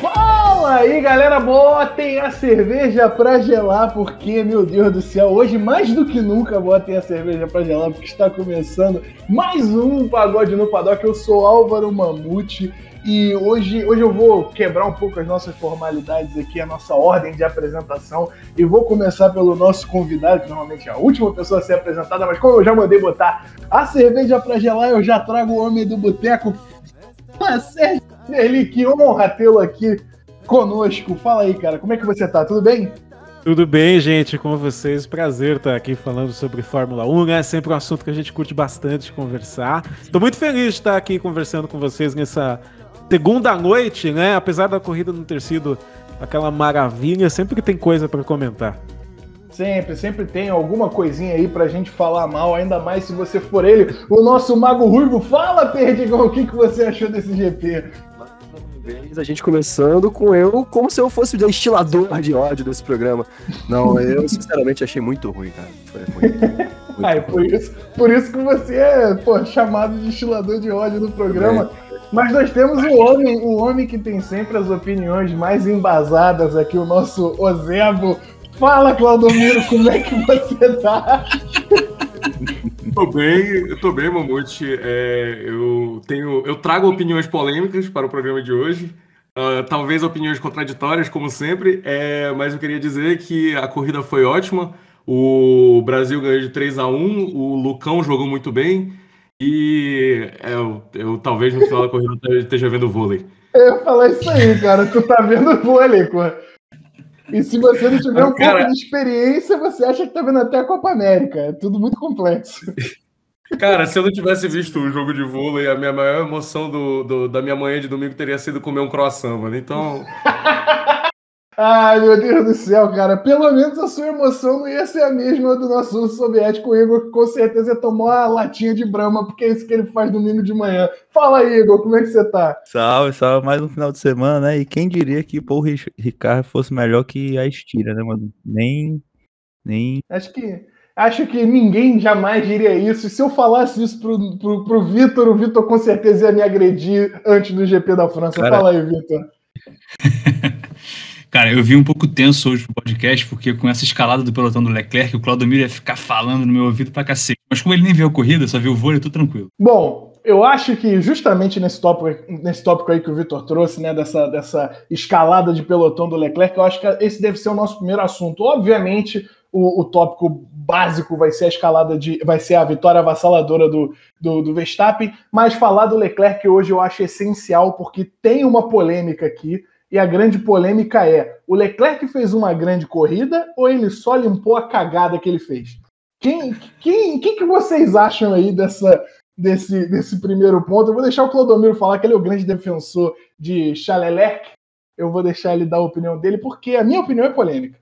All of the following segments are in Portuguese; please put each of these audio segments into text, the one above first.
Fala aí, galera, botem a cerveja pra gelar, porque, meu Deus do céu, hoje mais do que nunca botem a cerveja pra gelar, porque está começando mais um Pagode no Paddock. Eu sou Álvaro Mamute e hoje, hoje eu vou quebrar um pouco as nossas formalidades aqui, a nossa ordem de apresentação, e vou começar pelo nosso convidado, que normalmente é a última pessoa a ser apresentada, mas como eu já mandei botar a cerveja pra gelar, eu já trago o homem do boteco, Sérgio Ele, que honra tê-lo aqui conosco. Fala aí, cara, como é que você tá? Tudo bem? Tudo bem, gente, com vocês. Prazer estar aqui falando sobre Fórmula 1, né? É sempre um assunto que a gente curte bastante conversar. Estou muito feliz de estar aqui conversando com vocês nessa segunda noite, né? Apesar da corrida não ter sido aquela maravilha, sempre tem coisa para comentar. Sempre, sempre tem alguma coisinha aí pra gente falar mal, ainda mais se você for ele, o nosso Mago Ruivo. Fala, Perdigão, o que, que você achou desse GP? A gente começando com eu como se eu fosse o destilador de ódio desse programa. Não, eu sinceramente achei muito ruim, cara. Foi muito, muito é por isso, por isso que você é pô, chamado de destilador de ódio no programa. É. Mas nós temos o homem, o homem que tem sempre as opiniões mais embasadas aqui, o nosso Ozebo Fala, Claudomiro, como é que você tá? tô bem, eu tô bem, Mamute. É, eu tenho, eu trago opiniões polêmicas para o programa de hoje. Uh, talvez opiniões contraditórias, como sempre, é, mas eu queria dizer que a corrida foi ótima. O Brasil ganhou de 3 a 1 o Lucão jogou muito bem e eu, eu talvez no final da corrida esteja vendo vôlei. Eu ia falar isso aí, cara. Tu tá vendo vôlei, pô. E se você não tiver um Cara... pouco de experiência, você acha que tá vendo até a Copa América. É tudo muito complexo. Cara, se eu não tivesse visto o jogo de vôlei, a minha maior emoção do, do, da minha manhã de domingo teria sido comer um croissant, mano. Então. Ai, meu Deus do céu, cara. Pelo menos a sua emoção não ia ser a mesma do nosso uso soviético, o Igor, que com certeza ia tomar uma latinha de brama, porque é isso que ele faz domingo de manhã. Fala aí, Igor, como é que você tá? Salve, salve. Mais um final de semana, né? E quem diria que o Ricardo fosse melhor que a Estira, né, mano? Nem. Nem. Acho que. Acho que ninguém jamais diria isso. E se eu falasse isso pro, pro, pro Vitor, o Vitor com certeza ia me agredir antes do GP da França. Cara... Fala aí, Vitor. Cara, eu vi um pouco tenso hoje no podcast, porque com essa escalada do pelotão do Leclerc, o Claudomiro ia ficar falando no meu ouvido pra cacete. Mas como ele nem viu a corrida, só viu o vôlei, tô tranquilo. Bom, eu acho que justamente nesse tópico, nesse tópico aí que o Vitor trouxe, né, dessa, dessa escalada de pelotão do Leclerc, eu acho que esse deve ser o nosso primeiro assunto. Obviamente, o, o tópico básico vai ser a escalada de. vai ser a vitória avassaladora do, do, do Verstappen, mas falar do Leclerc hoje eu acho essencial, porque tem uma polêmica aqui e a grande polêmica é: o Leclerc fez uma grande corrida ou ele só limpou a cagada que ele fez? Quem, quem, quem que vocês acham aí dessa, desse, desse primeiro ponto? Eu vou deixar o Clodomiro falar que ele é o grande defensor de Chalelerc. Eu vou deixar ele dar a opinião dele, porque a minha opinião é polêmica.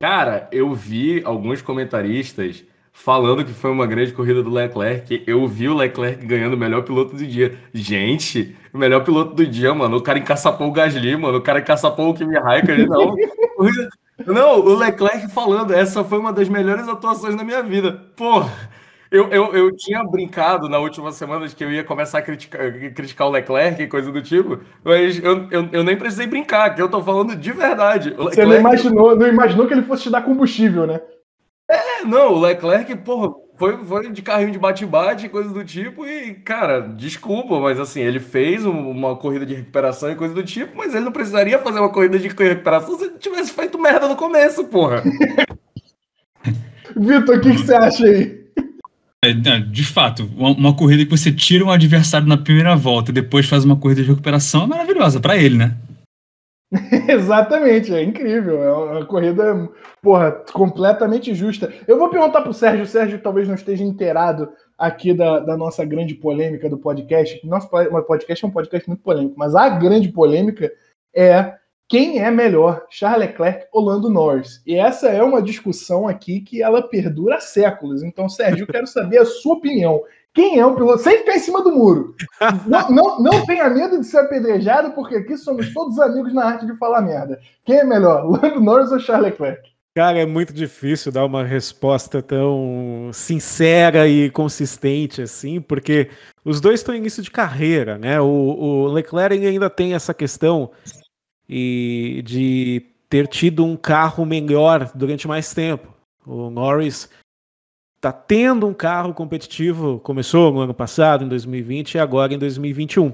Cara, eu vi alguns comentaristas falando que foi uma grande corrida do Leclerc. Eu vi o Leclerc ganhando o melhor piloto do dia. Gente, o melhor piloto do dia, mano. O cara encaçapou o Gasly, mano. O cara encaçapou o Kimi Raikkonen, não. não, o Leclerc falando, essa foi uma das melhores atuações da minha vida. Pô, eu, eu, eu tinha brincado na última semana de que eu ia começar a criticar, criticar o Leclerc e coisa do tipo, mas eu, eu, eu nem precisei brincar, que eu tô falando de verdade. Leclerc... Você não imaginou, não imaginou que ele fosse te dar combustível, né? É, não, o Leclerc, porra, foi, foi de carrinho de bate-bate, coisa do tipo, e, cara, desculpa, mas assim, ele fez uma corrida de recuperação e coisa do tipo, mas ele não precisaria fazer uma corrida de recuperação se ele tivesse feito merda no começo, porra. Vitor, o que, que você acha aí? É, de fato, uma, corrida que você tira um adversário na primeira volta e depois faz uma corrida de recuperação é maravilhosa para ele, né? Exatamente, é incrível. É uma corrida, porra, completamente justa. Eu vou perguntar pro Sérgio, o Sérgio talvez não esteja inteirado aqui da, da nossa grande polêmica do podcast. Nosso podcast é um podcast muito polêmico, mas a grande polêmica é quem é melhor, Charles Leclerc ou Lando Norris? E essa é uma discussão aqui que ela perdura há séculos. Então, Sérgio, eu quero saber a sua opinião. Quem é o piloto? Sem ficar em cima do muro. Não, não, não tenha medo de ser apedrejado, porque aqui somos todos amigos na arte de falar merda. Quem é melhor, Lando Norris ou Charles Leclerc? Cara, é muito difícil dar uma resposta tão sincera e consistente assim, porque os dois estão em início de carreira, né? O, o Leclerc ainda tem essa questão e de ter tido um carro melhor durante mais tempo. O Norris está tendo um carro competitivo, começou no ano passado, em 2020, e agora em 2021.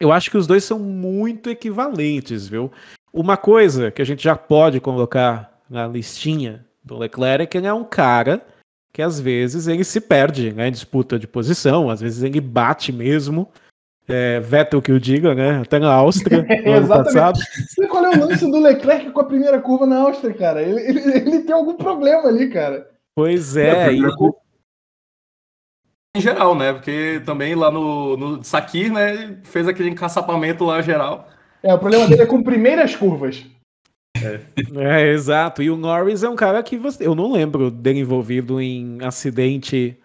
Eu acho que os dois são muito equivalentes, viu? Uma coisa que a gente já pode colocar na listinha do Leclerc é que ele é um cara que às vezes ele se perde né, em disputa de posição, às vezes ele bate mesmo. É, Vettel que o diga, né? Até na Áustria, ano passado. Você qual é o lance do Leclerc com a primeira curva na Áustria, cara? Ele, ele, ele tem algum problema ali, cara. Pois é. E... Em geral, né? Porque também lá no, no Sakir, né? Fez aquele encaçapamento lá geral. É, o problema dele é com primeiras curvas. É. é. exato. E o Norris é um cara que você, eu não lembro dele envolvido em acidente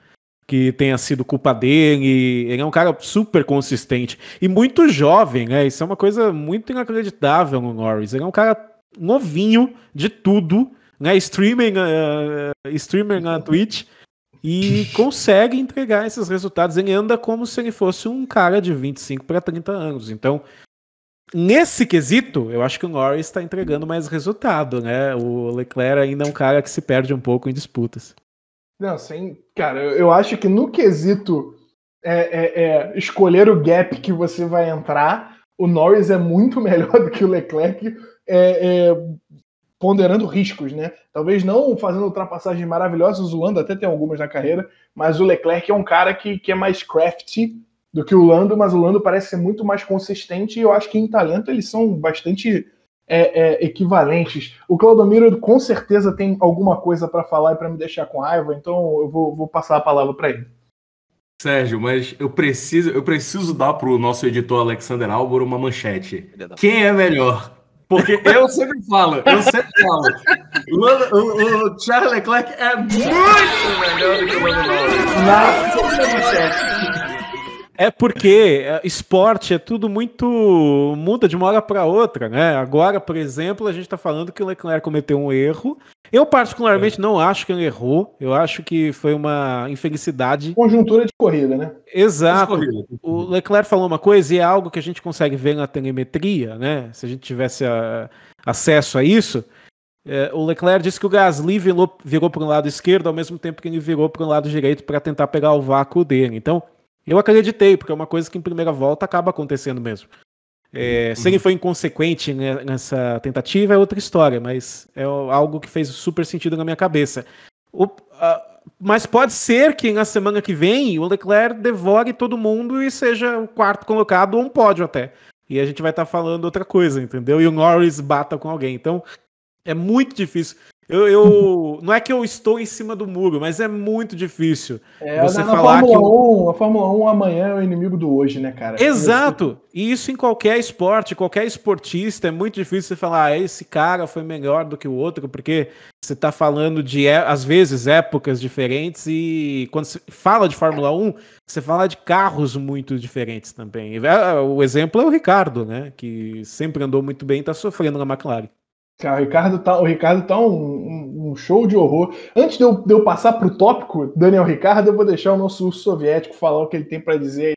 que tenha sido culpa dele. Ele é um cara super consistente e muito jovem, né? Isso é uma coisa muito inacreditável no Norris. Ele é um cara novinho de tudo, né? Streaming, uh, streamer na Twitch e consegue entregar esses resultados. Ele anda como se ele fosse um cara de 25 para 30 anos. Então, nesse quesito, eu acho que o Norris está entregando mais resultado, né? O Leclerc ainda é um cara que se perde um pouco em disputas. Não, sim, cara, eu acho que no quesito é, é, é, escolher o gap que você vai entrar, o Norris é muito melhor do que o Leclerc, é, é, ponderando riscos, né? Talvez não fazendo ultrapassagens maravilhosas, o Lando até tem algumas na carreira, mas o Leclerc é um cara que, que é mais crafty do que o Lando, mas o Lando parece ser muito mais consistente e eu acho que em talento eles são bastante é, é, equivalentes. O Claudomiro com certeza tem alguma coisa para falar e para me deixar com raiva, então eu vou, vou passar a palavra para ele. Sérgio, mas eu preciso, eu preciso dar para o nosso editor Alexander Albor uma manchete. Quem é melhor? Porque eu sempre falo, eu sempre falo. O, o, o Charles Leclerc é muito melhor do que o Lando Norris. É porque é, esporte é tudo muito. muda de uma hora para outra, né? Agora, por exemplo, a gente está falando que o Leclerc cometeu um erro. Eu, particularmente, é. não acho que ele errou. Eu acho que foi uma infelicidade. Conjuntura de corrida, né? Exato. O Leclerc falou uma coisa e é algo que a gente consegue ver na telemetria, né? Se a gente tivesse a, acesso a isso. É, o Leclerc disse que o Gasly virou, virou para o lado esquerdo ao mesmo tempo que ele virou para o lado direito para tentar pegar o vácuo dele. Então, eu acreditei, porque é uma coisa que em primeira volta acaba acontecendo mesmo. É, uhum. Se ele foi inconsequente nessa tentativa é outra história, mas é algo que fez super sentido na minha cabeça. O, mas pode ser que na semana que vem o Leclerc devore todo mundo e seja o quarto colocado ou um pódio até. E a gente vai estar tá falando outra coisa, entendeu? E o Norris bata com alguém. Então é muito difícil. Eu, eu, não é que eu estou em cima do muro, mas é muito difícil é, você na, na falar Fórmula que. 1, a Fórmula 1 amanhã é o inimigo do hoje, né, cara? Exato! E isso em qualquer esporte, qualquer esportista, é muito difícil você falar, ah, esse cara foi melhor do que o outro, porque você está falando de, é, às vezes, épocas diferentes e quando você fala de Fórmula 1, você fala de carros muito diferentes também. É, o exemplo é o Ricardo, né? Que sempre andou muito bem e está sofrendo na McLaren. Cara, o Ricardo tá, o Ricardo tá um, um, um show de horror. Antes de eu, de eu passar pro tópico, Daniel Ricardo, eu vou deixar o nosso urso soviético falar o que ele tem para dizer.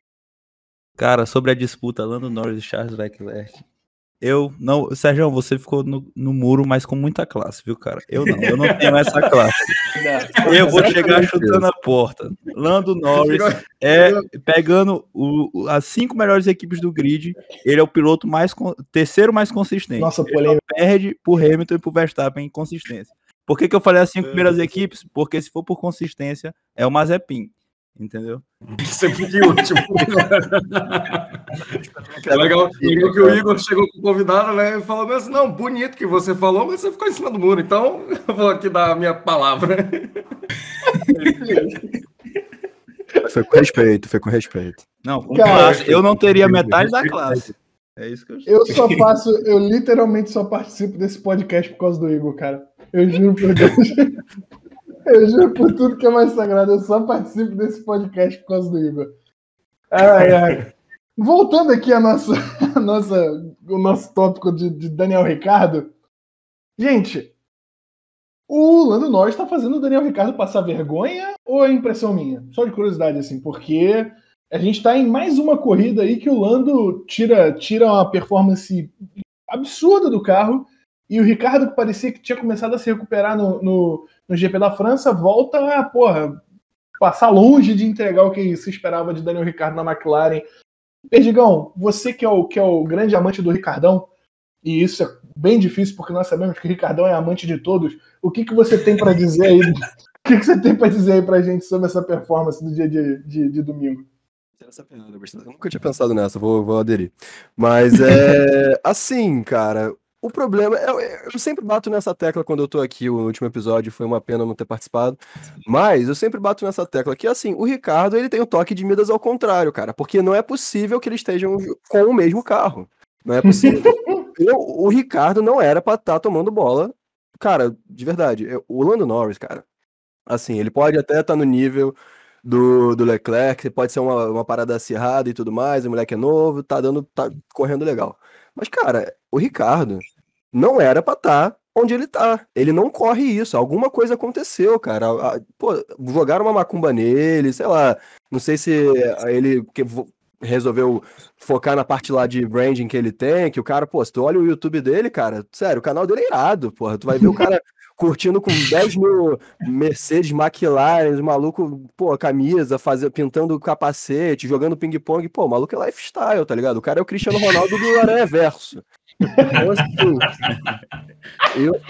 Cara, sobre a disputa Lando Norris e Charles Leclerc. Eu não. Sérgio, você ficou no, no, muro, mas com muita classe, viu, cara? Eu não, eu não tenho essa classe. Eu vou chegar chutando a porta. Lando Norris é pegando o, as cinco melhores equipes do grid. Ele é o piloto mais terceiro mais consistente. Nossa, polêmica. perde por Hamilton e por Verstappen em consistência. Por que, que eu falei as cinco primeiras equipes? Porque se for por consistência, é o Mazepin. Entendeu? Sempre que último. é legal, legal que o Igor chegou com o convidado, né? E falou assim: não, bonito que você falou, mas você ficou em cima do muro, então eu vou aqui dar a minha palavra. Foi com respeito, foi com respeito. Não, com Cara, classe, eu não teria metade da classe. É isso que eu Eu só faço, eu literalmente só participo desse podcast por causa do Igor, cara. Eu juro por Deus. Eu juro por tudo que é mais sagrado, eu só participo desse podcast por causa do Igor. Ai, ai. Voltando aqui a nossa, a nossa, o nosso tópico de, de Daniel Ricardo. Gente, o Lando Norris está fazendo o Daniel Ricardo passar vergonha ou é impressão minha? Só de curiosidade, assim, porque a gente está em mais uma corrida aí que o Lando tira, tira uma performance absurda do carro e o Ricardo, que parecia que tinha começado a se recuperar no, no, no GP da França, volta a, porra, passar longe de entregar o que se esperava de Daniel Ricardo na McLaren. Perdigão, você que é, o, que é o grande amante do Ricardão, e isso é bem difícil porque nós sabemos que o Ricardão é amante de todos, o que, que você tem para dizer aí? o que, que você tem para dizer aí pra gente sobre essa performance do dia de, de, de domingo? Eu nunca tinha pensado nessa, vou, vou aderir. Mas é assim, cara, o problema, eu, eu, sempre bato nessa tecla quando eu tô aqui, o último episódio foi uma pena não ter participado, mas eu sempre bato nessa tecla que, assim, o Ricardo, ele tem o toque de Midas ao contrário, cara, porque não é possível que eles estejam com o mesmo carro, não é possível. eu, o Ricardo não era pra estar tá tomando bola, cara, de verdade, o Lando Norris, cara, assim, ele pode até estar tá no nível do, do Leclerc, pode ser uma, uma parada acirrada e tudo mais, o moleque é novo, tá dando, tá correndo legal. Mas, cara, o Ricardo, não era pra estar tá onde ele tá. Ele não corre isso. Alguma coisa aconteceu, cara. Pô, jogaram uma macumba nele, sei lá. Não sei se ele resolveu focar na parte lá de branding que ele tem, que o cara, pô, se tu olha o YouTube dele, cara, sério, o canal dele é irado, porra. Tu vai ver o cara curtindo com 10 mil Mercedes, McLaren, maluco, pô, camisa, fazer, pintando capacete, jogando ping-pong, pô, maluco é lifestyle, tá ligado? O cara é o Cristiano Ronaldo do Aranha Verso. Então, assim, eu,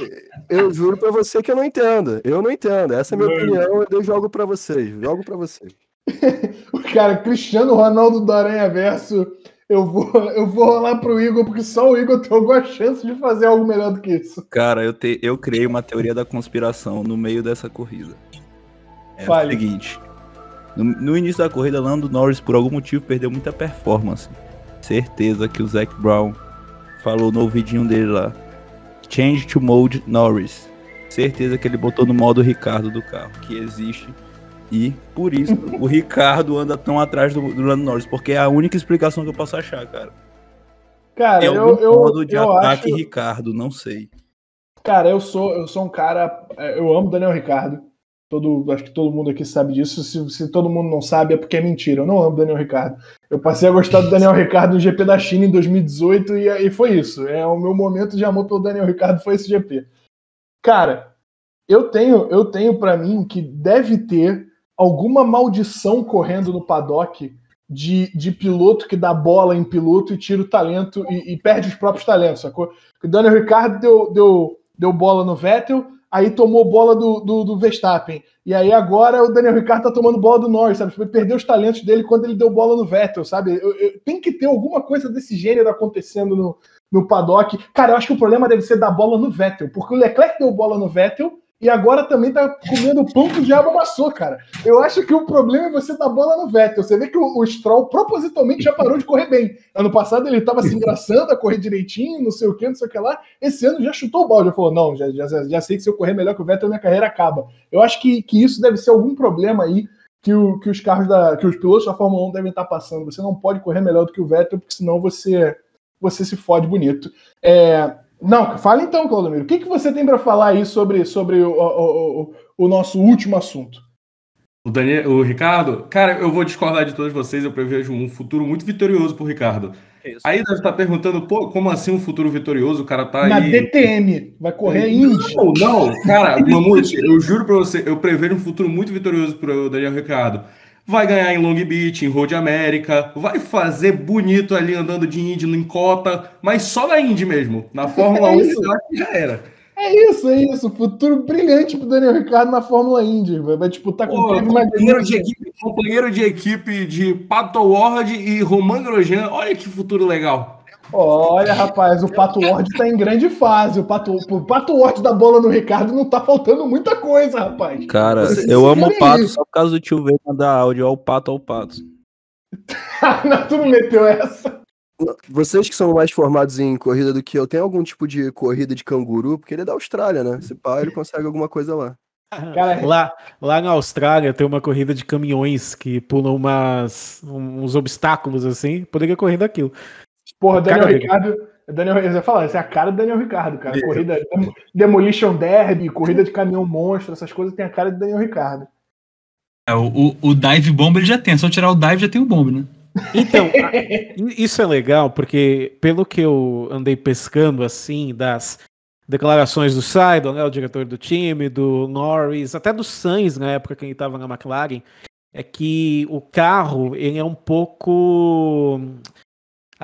eu juro pra você que eu não entendo. Eu não entendo. Essa é a minha opinião. Eu jogo pra vocês. Jogo pra vocês. o cara, Cristiano Ronaldo do Aranha Verso. Eu vou, eu vou rolar pro Igor, porque só o Igor tem alguma chance de fazer algo melhor do que isso. Cara, eu, te, eu criei uma teoria da conspiração no meio dessa corrida. É Fale. o seguinte: no, no, início da corrida, Lando Norris, por algum motivo, perdeu muita performance. Certeza que o Zac Brown falou no ouvidinho dele lá. Change to mode Norris. Certeza que ele botou no modo Ricardo do carro, que existe. E por isso o Ricardo anda tão atrás do, do Lando Norris, porque é a única explicação que eu posso achar, cara. Cara, é eu, eu, modo de eu ataque acho... Ricardo, não sei. Cara, eu sou, eu sou um cara. É, eu amo Daniel Ricardo. Todo, acho que todo mundo aqui sabe disso. Se, se, todo mundo não sabe, é porque é mentira. Eu não amo Daniel Ricardo. Eu passei a gostar do Daniel Ricardo no GP da China em 2018 e, e foi isso. É o meu momento de amor pelo Daniel Ricardo foi esse GP. Cara, eu tenho, eu tenho para mim que deve ter alguma maldição correndo no paddock de, de piloto que dá bola em piloto e tira o talento e, e perde os próprios talentos, sacou? O Daniel Ricardo deu, deu, deu bola no Vettel, aí tomou bola do, do, do, Verstappen. E aí agora o Daniel Ricciardo tá tomando bola do Norris, sabe? Tipo, perdeu os talentos dele quando ele deu bola no Vettel, sabe? Eu, eu, tem que ter alguma coisa desse gênero acontecendo no, no paddock. Cara, eu acho que o problema deve ser dar bola no Vettel, porque o Leclerc deu bola no Vettel e agora também tá comendo pão que o diabo amassou, cara. Eu acho que o problema é você dar bola no Vettel. Você vê que o, o Stroll propositalmente já parou de correr bem. Ano passado ele tava se engraçando a correr direitinho, não sei o que, não sei o que lá. Esse ano já chutou o balde, já falou: não, já, já, já sei que se eu correr melhor que o Vettel, minha carreira acaba. Eu acho que, que isso deve ser algum problema aí que, o, que os carros da. que os pilotos da Fórmula 1 devem estar passando. Você não pode correr melhor do que o Vettel, porque senão você, você se fode bonito. É, não, fala então, Claudomiro. O que, que você tem para falar aí sobre, sobre o, o, o, o, nosso último assunto? O, Daniel, o Ricardo, cara, eu vou discordar de todos vocês. Eu prevejo um futuro muito vitorioso pro Ricardo. Isso. Aí deve estar perguntando, pô, como assim um futuro vitorioso? O cara tá Na aí. Na DTM, vai correr Indy. Não, não, cara, Mamute, eu juro pra você, eu prevejo um futuro muito vitorioso pro Daniel Ricardo vai ganhar em Long Beach, em Road América, vai fazer bonito ali andando de Indy em cota, mas só na Indy mesmo. Na Fórmula é 1 já era. É isso, é isso. Futuro brilhante pro Daniel Ricciardo na Fórmula Indy. Vai disputar com o companheiro, de equipe, companheiro de equipe de Pato Ward e Roman Grosjean. Olha que futuro legal. Olha, rapaz, o Pato Ward tá em grande fase. O Pato, o Pato Ward da bola no Ricardo não tá faltando muita coisa, rapaz. Cara, Vocês eu amo o Pato isso. só por causa do tio V mandar áudio ao Pato ao Pato. não, tu não meteu essa. Vocês que são mais formados em corrida do que eu, tem algum tipo de corrida de canguru? Porque ele é da Austrália, né? Se pá, ele consegue alguma coisa lá. Cara, lá, lá na Austrália tem uma corrida de caminhões que pulam umas, uns obstáculos assim. Poderia correr daquilo. Porra, Daniel Ricardo, Daniel, eu ia falar, essa é a cara do Daniel Ricardo, cara. Corrida Demolition Derby, corrida de caminhão monstro, essas coisas tem a cara do Daniel Ricardo. É, o, o, Dive Bomb ele já tem, só tirar o Dive já tem o Bomb, né? Então, isso é legal, porque pelo que eu andei pescando, assim, das declarações do Seidel, né, o diretor do time, do Norris, até do Sainz, na época que ele estava na McLaren, é que o carro, ele é um pouco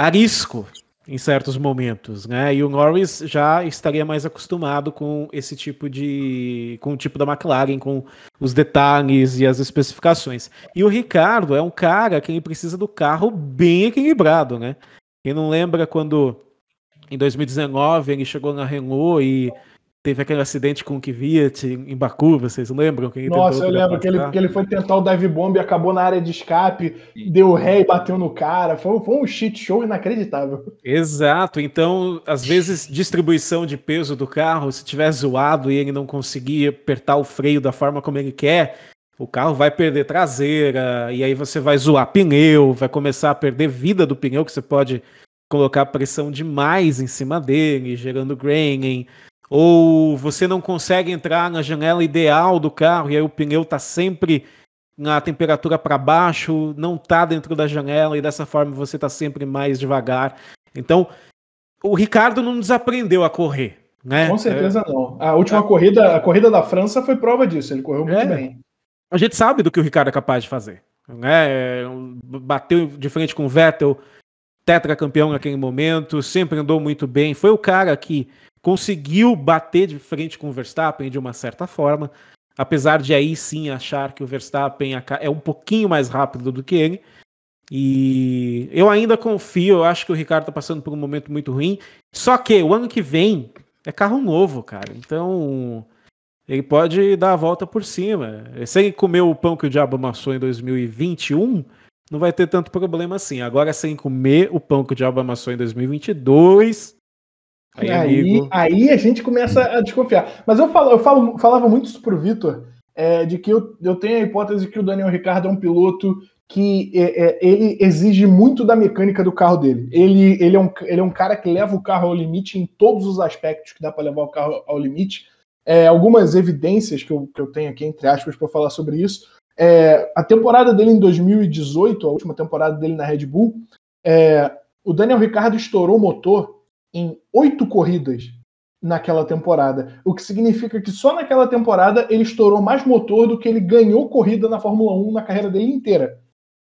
arisco em certos momentos, né? E o Norris já estaria mais acostumado com esse tipo de com o tipo da McLaren, com os detalhes e as especificações. E o Ricardo é um cara que ele precisa do carro bem equilibrado, né? Quem não lembra quando em 2019 ele chegou na Renault e teve aquele acidente com o Kvyat em Baku, vocês lembram? Que ele Nossa, eu lembro que ele, que ele foi tentar o dive bomb e acabou na área de escape, deu ré e bateu no cara. Foi, foi um shit show inacreditável. Exato, então às vezes distribuição de peso do carro, se tiver zoado e ele não conseguir apertar o freio da forma como ele quer, o carro vai perder traseira, e aí você vai zoar pneu, vai começar a perder vida do pneu, que você pode colocar pressão demais em cima dele, gerando graining, ou você não consegue entrar na janela ideal do carro, e aí o pneu está sempre na temperatura para baixo, não está dentro da janela, e dessa forma você está sempre mais devagar. Então, o Ricardo não desaprendeu a correr, né? Com certeza não. A última corrida, a corrida da França foi prova disso. Ele correu muito É. bem. A gente sabe do que o Ricardo é capaz de fazer. Né? Bateu de frente com o Vettel, tetracampeão naquele momento, sempre andou muito bem. Foi o cara que conseguiu bater de frente com o Verstappen de uma certa forma, apesar de aí sim achar que o Verstappen é um pouquinho mais rápido do que ele. E eu ainda confio, eu acho que o Ricardo tá passando por um momento muito ruim. Só que o ano que vem é carro novo, cara. Então ele pode dar a volta por cima. Se ele comer o pão que o diabo amassou em 2021, não vai ter tanto problema assim. Agora, sem comer o pão que o diabo amassou em 2022, aí, Aí, aí a gente começa a desconfiar. Mas eu, falo, eu falo, falava muito isso pro Vitor, é, de que eu, eu tenho a hipótese que o Daniel Ricardo é um piloto que é, é, ele exige muito da mecânica do carro dele. Ele, ele, é um, ele é um cara que leva o carro ao limite em todos os aspectos que dá para levar o carro ao limite. É, algumas evidências que eu, que eu tenho aqui, entre aspas, para falar sobre isso. É, a temporada dele em 2018, a última temporada dele na Red Bull, é, o Daniel Ricardo estourou o motor em oito corridas naquela temporada. O que significa que só naquela temporada ele estourou mais motor do que ele ganhou corrida na Fórmula 1 na carreira dele inteira.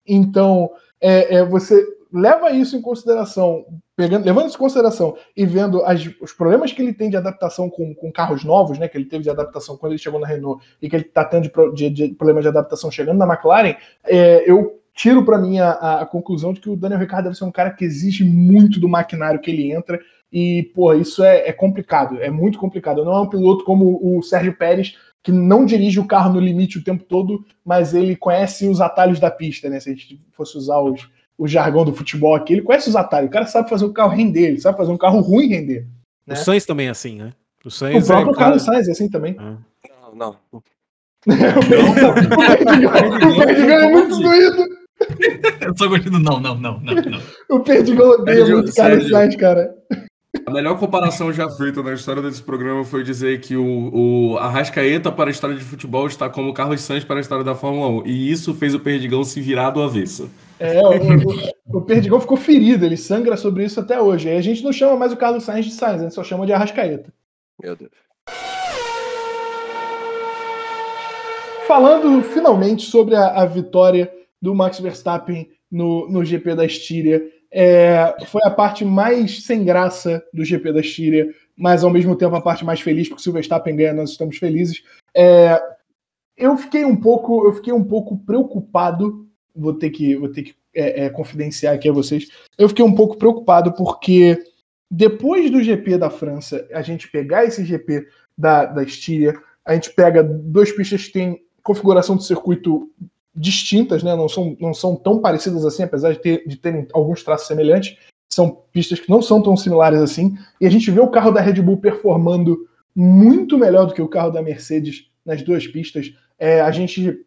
Então, é, é, você leva isso em consideração, pegando, levando isso em consideração e vendo as- os problemas que ele tem de adaptação com, com carros novos, né, que ele teve de adaptação quando ele chegou na Renault e que ele está tendo de, de, de problema de adaptação chegando na McLaren, é, eu tiro para mim a- a conclusão de que o Daniel Ricciardo deve ser um cara que exige muito do maquinário que ele entra e, pô, isso é, é complicado, é muito complicado. Não é um piloto como o Sérgio Pérez, que não dirige o carro no limite o tempo todo, mas ele conhece os atalhos da pista, né? Se a gente fosse usar os, o jargão do futebol aqui, ele conhece os atalhos. O cara sabe fazer o carro render, ele sabe fazer um carro ruim render. o né? Sainz também é assim, né? O O Sainz próprio é cara- Carlos Sainz é assim também. Ah. Não, não. o Perdigão é muito doído. Eu só gostei do não, não, não, não, não. O Perdigão odeia muito o Carlos. Sainz, cara. A melhor comparação já feita na história desse programa foi dizer que o, o Arrascaeta para a história de futebol está como o Carlos Sainz para a história da Fórmula 1. E isso fez o Perdigão se virar do avesso. É, o, o, o Perdigão ficou ferido, ele sangra sobre isso até hoje. Aí a gente não chama mais o Carlos Sainz de Sainz, a gente só chama de Arrascaeta. Meu Deus. Falando finalmente sobre a, a vitória do Max Verstappen no, no GP da Estíria, é, foi a parte mais sem graça do GP da Estíria, mas ao mesmo tempo a parte mais feliz, porque se o Verstappen ganha, nós estamos felizes. É, eu fiquei um pouco, eu fiquei um pouco preocupado, vou ter que, vou ter que é, é, confidenciar aqui a vocês. Eu fiquei um pouco preocupado porque depois do GP da França, a gente pegar esse GP da, da Estíria, a gente pega duas pistas que têm configuração de circuito distintas, né? não, são, não são tão parecidas assim, apesar de, ter, de terem alguns traços semelhantes. São pistas que não são tão similares assim. E a gente vê o carro da Red Bull performando muito melhor do que o carro da Mercedes nas duas pistas. É, a gente,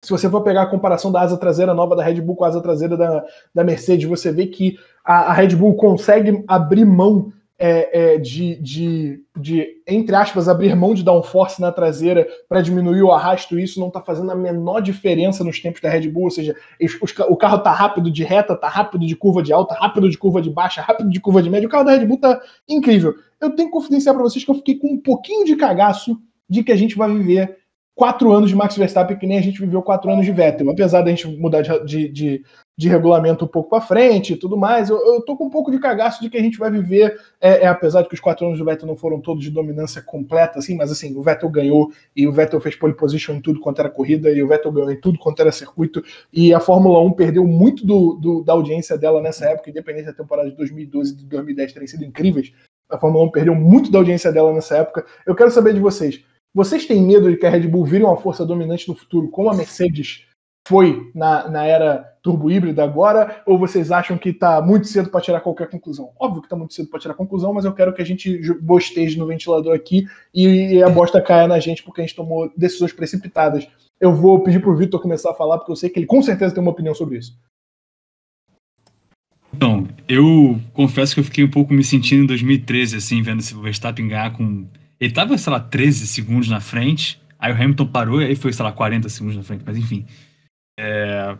se você for pegar a comparação da asa traseira nova da Red Bull com a asa traseira da, da Mercedes, você vê que a, a Red Bull consegue abrir mão é, é, de, de, de, entre aspas, abrir mão de downforce na traseira para diminuir o arrasto, isso não está fazendo a menor diferença nos tempos da Red Bull, ou seja, os, o carro está rápido de reta, está rápido de curva de alta, rápido de curva de baixa, rápido de curva de média, o carro da Red Bull está incrível. Eu tenho que confidenciar para vocês que eu fiquei com um pouquinho de cagaço de que a gente vai viver quatro anos de Max Verstappen que nem a gente viveu quatro anos de Vettel. Apesar da gente mudar de, de, de regulamento um pouco para frente e tudo mais, eu, eu tô com um pouco de cagaço de que a gente vai viver, é, é, apesar de que os quatro anos do Vettel não foram todos de dominância completa, assim, mas assim, o Vettel ganhou e o Vettel fez pole position em tudo quanto era corrida e o Vettel ganhou em tudo quanto era circuito e a Fórmula 1 perdeu muito do, do da audiência dela nessa época, independente da temporada de 2012 e de 2010 terem sido incríveis. A Fórmula 1 perdeu muito da audiência dela nessa época. Eu quero saber de vocês. Vocês têm medo de que a Red Bull vire uma força dominante no futuro, como a Mercedes foi na, na era turbo híbrida agora? Ou vocês acham que está muito cedo para tirar qualquer conclusão? Óbvio que está muito cedo para tirar conclusão, mas eu quero que a gente bosteje no ventilador aqui e a bosta caia na gente porque a gente tomou decisões precipitadas. Eu vou pedir para o Vitor começar a falar, porque eu sei que ele com certeza tem uma opinião sobre isso. Então, eu confesso que eu fiquei um pouco me sentindo em 2013, assim, vendo se o Verstappen ganhar com ele tava, sei lá, 13 segundos na frente, aí o Hamilton parou e aí foi, sei lá, 40 segundos na frente, mas enfim. É...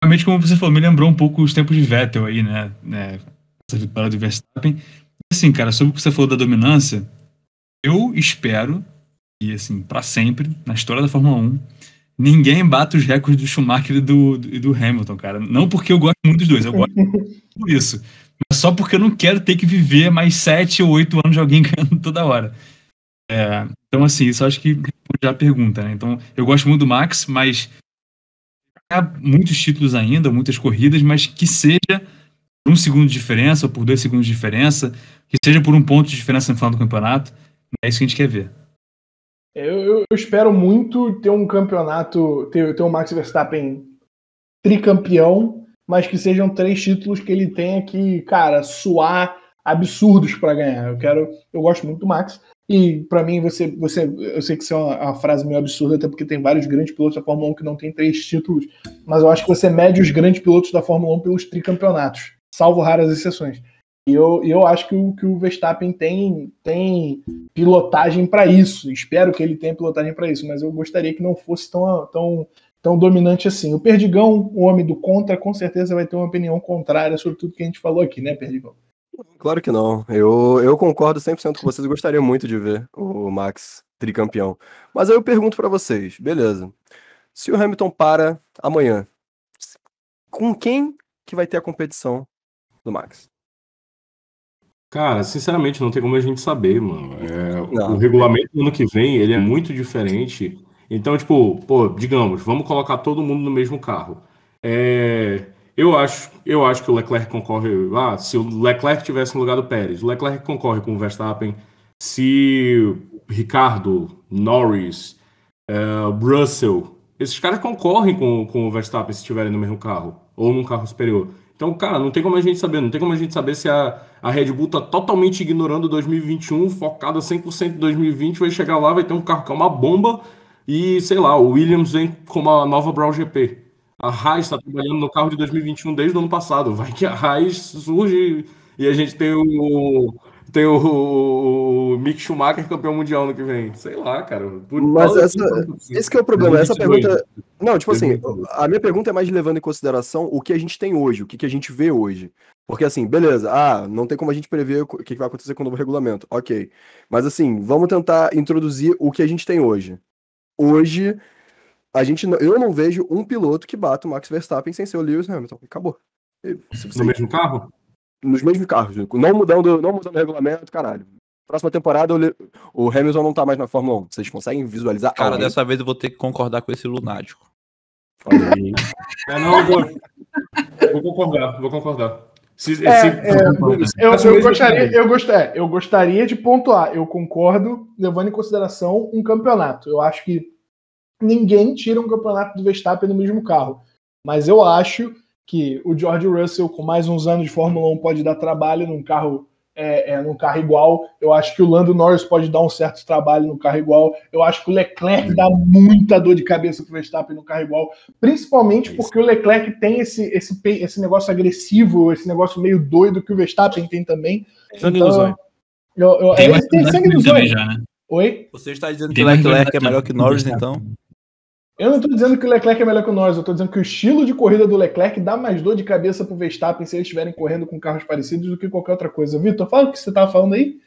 Realmente, como você falou, me lembrou um pouco os tempos de Vettel aí, né? né? Essa vitória do Verstappen. Assim, cara, sobre o que você falou da dominância, eu espero, e assim, para sempre, na história da Fórmula 1, ninguém bata os recordes do Schumacher e do, do, do, Hamilton, cara. Não porque eu gosto muito dos dois, eu gosto por isso. Mas só porque eu não quero ter que viver mais sete ou oito anos de alguém ganhando toda hora. É, então, assim, isso acho que a pergunta, né? Então, eu gosto muito do Max, mas há muitos títulos ainda, muitas corridas, mas que seja por um segundo de diferença ou por dois segundos de diferença, que seja por um ponto de diferença no final do campeonato, é isso que a gente quer ver. Eu, eu, eu espero muito ter um campeonato, ter, ter um Max Verstappen tricampeão, mas que sejam três títulos que ele tenha que, cara, suar absurdos para ganhar. Eu quero, eu gosto muito do Max, e para mim, você, você, eu sei que isso é uma, uma, frase meio absurda, até porque tem vários grandes pilotos da Fórmula 1 que não tem três títulos, mas eu acho que você mede os grandes pilotos da Fórmula 1 pelos tricampeonatos, salvo raras exceções. E eu, eu acho que o, que o Verstappen tem, tem pilotagem para isso. Espero que ele tenha pilotagem para isso, mas eu gostaria que não fosse tão, tão, tão dominante assim. O Perdigão, o homem do contra, com certeza vai ter uma opinião contrária sobre tudo que a gente falou aqui, né, Perdigão? Claro que não. Eu, eu concordo 100% com vocês. Eu gostaria muito de ver o Max tricampeão. Mas aí eu pergunto para vocês, beleza. Se o Hamilton para amanhã, com quem que vai ter a competição do Max? Cara, sinceramente, não tem como a gente saber, mano. É, o regulamento do ano que vem, ele é muito diferente. Então, tipo, pô, digamos, vamos colocar todo mundo no mesmo carro. É, eu acho, eu acho que o Leclerc concorre. Ah, se o Leclerc tivesse no lugar do Pérez, o Leclerc concorre com o Verstappen. Se Ricardo, Norris, uh, Russell, esses caras concorrem com, com o Verstappen se estiverem no mesmo carro ou num carro superior. Então, cara, não tem como a gente saber, não tem como a gente saber se a, a Red Bull tá totalmente ignorando 2021, focada 100% em 2020, vai chegar lá, vai ter um carro que é uma bomba e, sei lá, o Williams vem com uma nova Brown GP. A Haas está trabalhando no carro de 2021 desde o ano passado. Vai que a Haas surge e a gente tem o tem o, o Mick Schumacher campeão mundial no que vem. Sei lá, cara. Mas essa, esse que é o problema. Essa pergunta. Não, tipo assim, a minha pergunta é mais levando em consideração o que a gente tem hoje, o que, que a gente vê hoje. Porque assim, beleza, ah, não tem como a gente prever o que vai acontecer com o novo regulamento. Ok. Mas assim, vamos tentar introduzir o que a gente tem hoje. Hoje, a gente eu não vejo um piloto que bata o Max Verstappen sem ser o Lewis Hamilton. Acabou. No mesmo carro? Nos mesmos carros. Não mudando, não mudando o regulamento, caralho. Próxima temporada o, Hamilton não tá mais na Fórmula 1. Vocês conseguem visualizar? Cara, alguém? dessa vez eu vou ter que concordar com esse lunático. Olha aí. é, não, eu vou, vou concordar, vou concordar. Se, é, se... É, eu, eu, gostaria, eu, gostaria, eu gostaria de pontuar. Eu concordo, levando em consideração um campeonato. Eu acho que ninguém tira um campeonato do Verstappen no mesmo carro. Mas eu acho que o George Russell, com mais uns anos de Fórmula 1, pode dar trabalho num carro é, é, num carro igual. Eu acho que o Lando Norris pode dar um certo trabalho no carro igual. Eu acho que o Leclerc dá muita dor de cabeça pro Verstappen no carro igual, principalmente porque o Leclerc tem esse, esse, esse negócio agressivo, esse negócio meio doido que o Verstappen tem também. Sangue Então. Eu, eu, Tem ele mais tem sangue zóio. já, né? Oi? Você está dizendo que o Leclerc é melhor que Norris, então? Eu não tô dizendo que o Leclerc é melhor que o Norris, eu tô dizendo que o estilo de corrida do Leclerc dá mais dor de cabeça pro Verstappen se eles estiverem correndo com carros parecidos do que qualquer outra coisa. Vitor, fala o que você tava falando aí.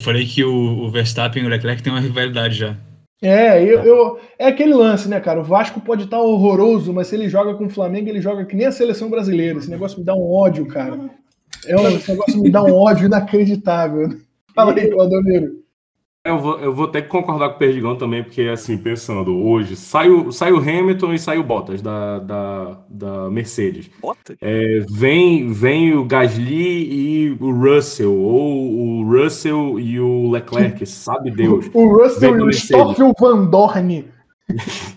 Eu falei que o, o Verstappen e o Leclerc têm uma rivalidade já. É, eu, eu- é aquele lance, né, cara? O Vasco pode estar horroroso, mas se ele joga com o Flamengo, ele joga que nem a seleção brasileira. Esse negócio me dá um ódio, cara. É um, esse negócio me dá um ódio inacreditável. Fala aí, Claudomiro. Eu vou, eu vou ter que concordar com o Perdigão também, porque, assim, pensando, hoje sai o, sai o Hamilton e sai o Bottas da, da, da Mercedes. Bota. É, vem, vem o Gasly e o Russell, ou o Russell e o Leclerc, sabe Deus. O Russell e o. Stoffel Van Dorn.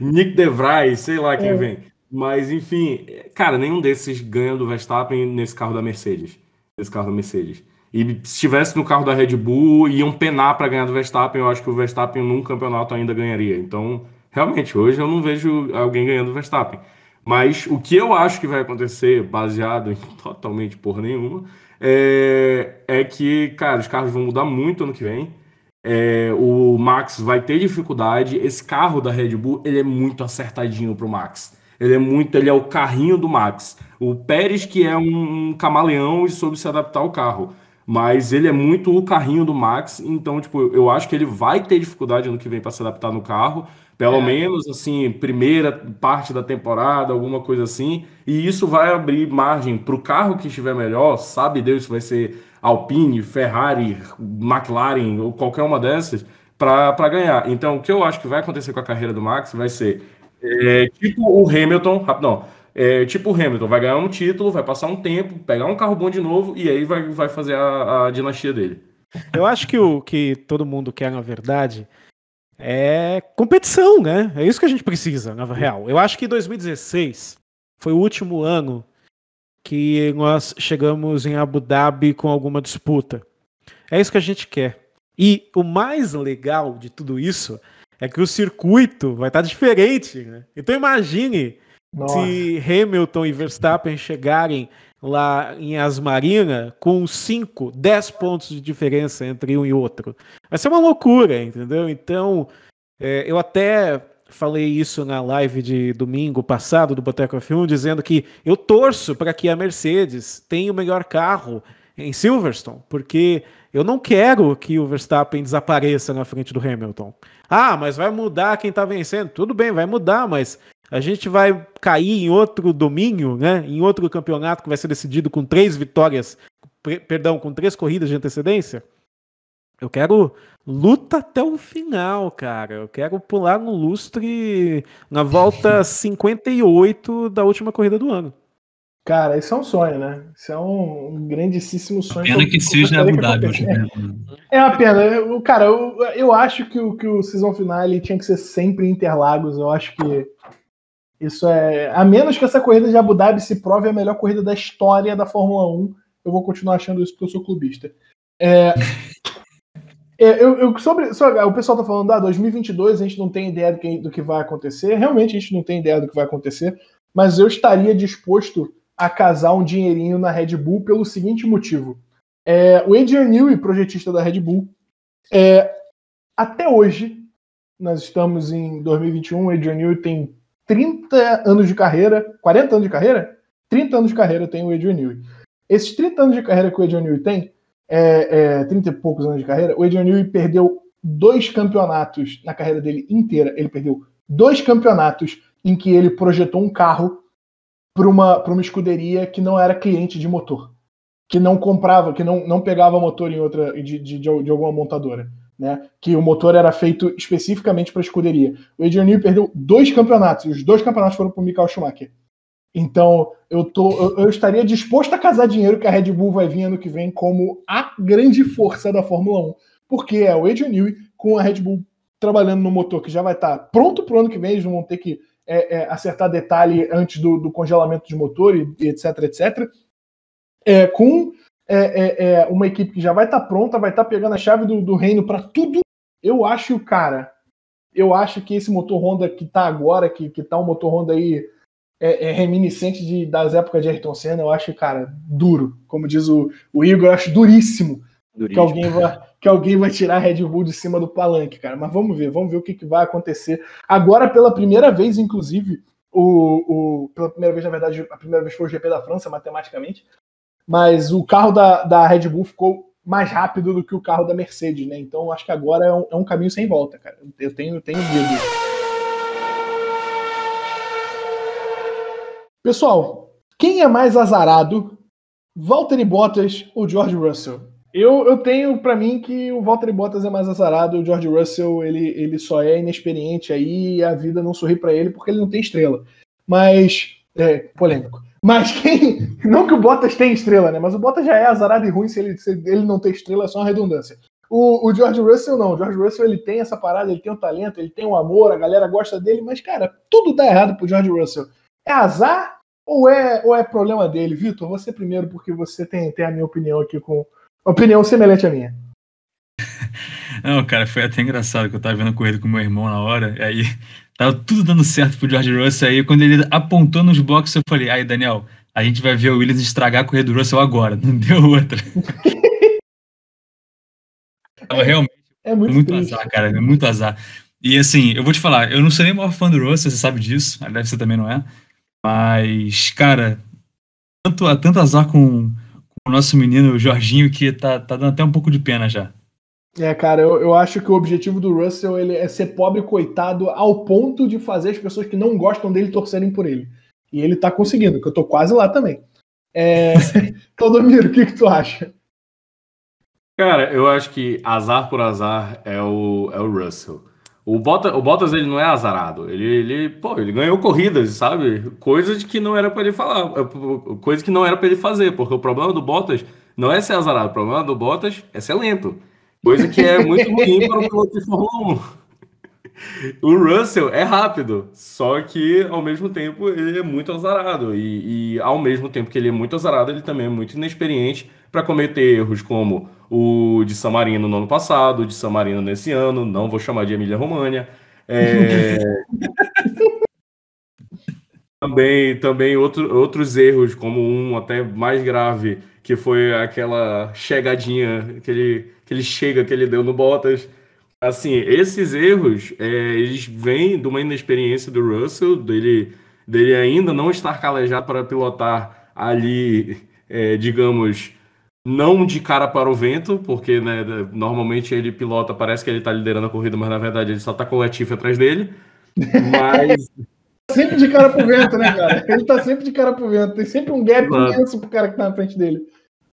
Nick DeVries, sei lá quem É. vem. Mas, enfim, cara, nenhum desses ganha do Verstappen nesse carro da Mercedes. Nesse carro da Mercedes. E se estivesse no carro da Red Bull, iam penar para ganhar do Verstappen. Eu acho que o Verstappen num campeonato ainda ganharia. Então, realmente, hoje eu não vejo alguém ganhando do Verstappen. Mas o que eu acho que vai acontecer, baseado em totalmente porra nenhuma, é, é que, cara, os carros vão mudar muito ano que vem. É, o Max vai ter dificuldade. Esse carro da Red Bull, ele é muito acertadinho pro Max. Ele é muito, ele é o carrinho do Max. O Pérez que é um, um camaleão e soube se adaptar ao carro. Mas ele é muito o carrinho do Max, então tipo, eu acho que ele vai ter dificuldade ano que vem para se adaptar no carro, pelo É. menos assim, primeira parte da temporada, alguma coisa assim. E isso vai abrir margem para o carro que estiver melhor, sabe Deus se vai ser Alpine, Ferrari, McLaren ou qualquer uma dessas, para ganhar. Então, o que eu acho que vai acontecer com a carreira do Max vai ser é, tipo o Hamilton, rapidão, é, tipo o Hamilton, vai ganhar um título, vai passar um tempo, pegar um carro bom de novo e aí vai, vai fazer a, a dinastia dele. Eu acho que o que todo mundo quer, na verdade, é competição, né? É isso que a gente precisa, na real. Eu acho que 2016 foi o último ano que nós chegamos em Abu Dhabi com alguma disputa. É isso que a gente quer. E o mais legal de tudo isso é que o circuito vai estar diferente, né? Então imagine Nossa. se Hamilton e Verstappen chegarem lá em Asmarina com 5, 10 pontos de diferença entre um e outro. Vai ser uma loucura, entendeu? Então, é, eu até falei isso na live de domingo passado do Boteco F1, dizendo que eu torço para que a Mercedes tenha o melhor carro em Silverstone, porque eu não quero que o Verstappen desapareça na frente do Hamilton. Ah, mas vai mudar quem tá vencendo. Tudo bem, vai mudar, mas a gente vai cair em outro domínio, né? Em outro campeonato que vai ser decidido com três vitórias, per- perdão, com três corridas de antecedência. Eu quero luta até o final, cara. Eu quero pular no lustre na volta 58 da última corrida do ano. Cara, isso é um sonho, né? Isso é um, um grandíssimo sonho. Pena que seja Abu Dhabi hoje mesmo. É uma pena. Eu- Cara, eu, eu acho que o, que o season finale tinha que ser sempre em Interlagos. Eu acho que isso é. A menos que essa corrida de Abu Dhabi se prove a melhor corrida da história da Fórmula 1, eu vou continuar achando isso porque eu sou clubista. É, é, eu, eu- sobre, sobre- o pessoal tá falando, ah, 2022 a gente não tem ideia do que, do que vai acontecer. Realmente a gente não tem ideia do que vai acontecer, mas eu estaria disposto a casar um dinheirinho na Red Bull pelo seguinte motivo. É, o Adrian Newey, projetista da Red Bull, é, até hoje, nós estamos em 2021, o Adrian Newey tem 30 anos de carreira, 40 anos de carreira? 30 anos de carreira tem o Adrian Newey. Esses 30 anos de carreira que o Adrian Newey tem, é, é, 30 e poucos anos de carreira, o Adrian Newey perdeu dois campeonatos na carreira dele inteira. Ele perdeu dois campeonatos em que ele projetou um carro para uma, uma escuderia que não era cliente de motor. Que não comprava, que não, não pegava motor em outra de, de, de, de alguma montadora. Né? Que o motor era feito especificamente para a escuderia. O Adrian Newey perdeu dois campeonatos, e os dois campeonatos foram para o Michael Schumacher. Então, eu, tô, eu, eu estaria disposto a casar dinheiro que a Red Bull vai vir ano que vem como a grande força da Fórmula 1. Porque é o Adrian Newey com a Red Bull trabalhando no motor que já vai estar pronto para o ano que vem, eles vão ter que é, é, acertar detalhe antes do, do congelamento de motor e, e etc, etc. é, com é, é, é, uma equipe que já vai estar tá pronta, vai estar tá pegando a chave do, do reino para tudo. Eu acho, cara, eu acho que esse motor Honda que está agora, que, que tá um motor Honda aí é, é, reminiscente de, das épocas de Ayrton Senna, eu acho, cara, duro. Como diz o, o Igor, eu acho duríssimo, duríssimo. que alguém vai que alguém vai tirar a Red Bull de cima do palanque, cara. Mas vamos ver, vamos ver o que, que vai acontecer. Agora, pela primeira vez, inclusive, o, o, pela primeira vez, na verdade, a primeira vez foi o GP da França, matematicamente, mas o carro da, da Red Bull ficou mais rápido do que o carro da Mercedes, né? Então acho que agora é um, é um caminho sem volta, cara. Eu tenho, tenho medo. Pessoal, quem é mais azarado, Valtteri Bottas ou George Russell? Eu, eu tenho para mim que o Valtteri Bottas é mais azarado, o George Russell ele, ele só é inexperiente aí e a vida não sorri para ele porque ele não tem estrela. Mas é polêmico. Mas quem. Não que o Bottas tenha estrela, né? Mas o Bottas já é azarado e ruim se ele, se ele não tem estrela, é só uma redundância. O, o George Russell não. O George Russell ele tem essa parada, ele tem o talento, ele tem o amor, a galera gosta dele, mas, cara, tudo dá errado pro George Russell. É azar ou é, ou é problema dele? Vitor, você primeiro, porque você tem, tem a minha opinião aqui com. Opinião semelhante à minha. Não, cara, foi até engraçado que eu tava vendo a corrida com meu irmão na hora, e aí Tava tudo dando certo pro George Russell. Aí, quando ele apontou nos blocos, eu falei: aí, Daniel, a gente vai ver o Williams estragar a corrida do Russell agora. Não deu outra. Tava realmente é muito, muito azar, cara. É muito azar. E assim, eu vou te falar, eu não sou nem o maior fã do Russell, você sabe disso. Aliás, você também não é. Mas, cara, tanto, tanto azar com, com o nosso menino, o Jorginho, que tá, tá dando até um pouco de pena já. É, cara, eu, eu acho que o objetivo do Russell ele é ser pobre coitado ao ponto de fazer as pessoas que não gostam dele torcerem por ele. E ele tá conseguindo, que eu tô quase lá também. É... Claudomiro, o que, que tu acha? Cara, eu acho que azar por azar é o, é o Russell. O Bottas, o Bottas ele não é azarado. Ele, ele, pô, ele ganhou corridas, sabe? Coisas que não era para ele falar, coisas que não era para ele fazer, porque o problema do Bottas não é ser azarado, o problema do Bottas é ser lento. Coisa que é muito ruim para o piloto de Fórmula 1. O Russell é rápido, só que ao mesmo tempo ele é muito azarado. E, e ao mesmo tempo que ele é muito azarado, ele também é muito inexperiente para cometer erros como o de San Marino no ano passado, o de San Marino nesse ano. Não vou chamar de Emília România. É... também também outro, outros erros, como um até mais grave, que foi aquela chegadinha que ele que ele chega, que ele deu no Bottas. Assim, esses erros, é, eles vêm de uma inexperiência do Russell, dele, dele ainda não estar calejado para pilotar ali, é, digamos, não de cara para o vento, porque né, normalmente ele pilota, parece que ele está liderando a corrida, mas na verdade ele só está com o Latifi atrás dele. Mas. Sempre de cara para o vento, né, cara? Ele está sempre de cara para o vento. Tem sempre um gap imenso pro cara que está na frente dele.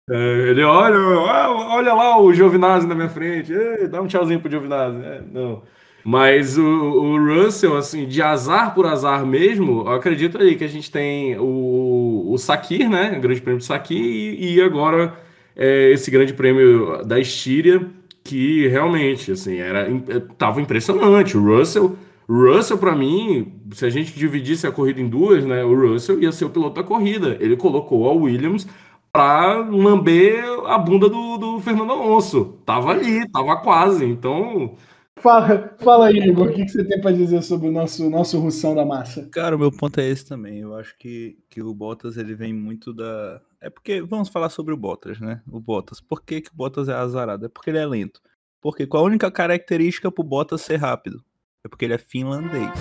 É, ele olha, olha lá o Giovinazzi na minha frente, Ei, dá um tchauzinho pro Giovinazzi. É, não. Mas o, o, Russell, assim, de azar por azar mesmo, eu acredito aí que a gente tem o, o Sakir, né? O grande prêmio do Sakir, e, e agora é, esse grande prêmio da Estíria, que realmente, assim, era, é, tava impressionante. O Russell, Russell, para mim, se a gente dividisse a corrida em duas, né? O Russell ia ser o piloto da corrida. Ele colocou a Williams para lamber a bunda do, do Fernando Alonso. Tava ali, tava quase. Então. Fala, fala aí, Igor, o que, que você tem para dizer sobre o nosso, nosso russão da massa? Cara, o meu ponto é esse também. Eu acho que, que o Bottas ele vem muito da. É porque vamos falar sobre o Bottas, né? O Bottas. Por que, que o Bottas é azarado? É porque ele é lento. Porque qual a única característica pro Bottas ser rápido? É porque ele é finlandês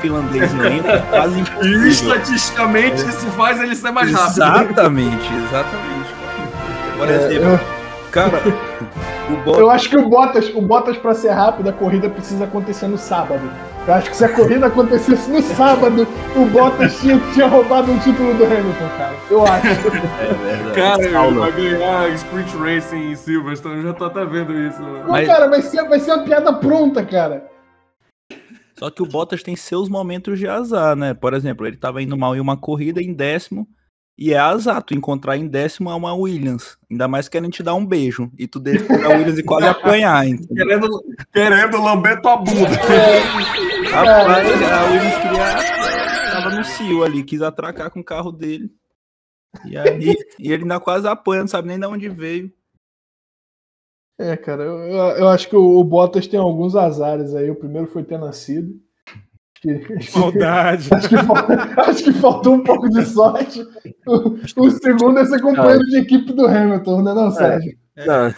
finlandês não entra, é quase impossível. Estatisticamente, isso faz ele ser mais rápido. Exatamente, exatamente. Por exemplo, é, eu... cara, Bottas... eu acho que o Bottas, o Bottas para ser rápido, a corrida precisa acontecer no sábado. Eu acho que se a corrida acontecesse no sábado, o Bottas tinha, tinha roubado um título do Hamilton, cara. Eu acho. É verdade. Cara, vai ganhar Sprint Racing em Silverstone, eu já tô até vendo isso. Né? Mas... cara, vai ser, vai ser uma piada pronta, cara. Só que o Bottas tem seus momentos de azar, né? Por exemplo, ele tava indo mal em uma corrida em décimo, e é azar tu encontrar em décimo uma Williams. Ainda mais querendo te dar um beijo. E tu deixa a Williams e quase apanhar. Querendo, querendo lamber tua bunda. Rapaz, a Williams queria. Tava no cio ali, quis atracar com o carro dele. E aí, e ele ainda quase apoia, não sabe nem de onde veio. É, cara, eu, eu, eu acho que o, o Bottas tem alguns azares aí. O primeiro foi ter nascido. Acho que, Maldade. acho que, acho que faltou um pouco de sorte. O, o segundo é ser companheiro de equipe do Hamilton, né, não, Sérgio? Não,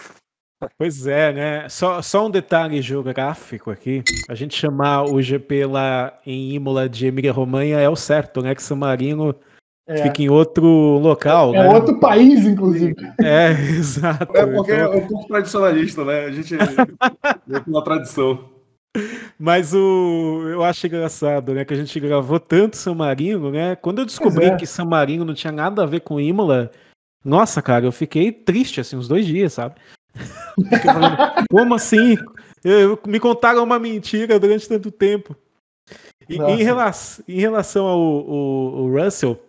Pois é, né? Só, só um detalhe geográfico aqui. A gente chamar o GP lá em Imola de Emília-Romanha é o certo, né? Que San Marino É, fica em outro local, é né? outro país, inclusive. É, exato. É porque Então- é um pouco tradicionalista, né? A gente é uma tradição. Mas o eu acho engraçado, né? Que a gente gravou tanto San Marino, né? Quando eu descobri é. que San Marino não tinha nada a ver com Imola, nossa, cara, eu fiquei triste assim uns dois dias, sabe? Falando, Como assim? Eu- me contaram uma mentira durante tanto tempo. E, em, relação, em relação ao, ao- ao Russell,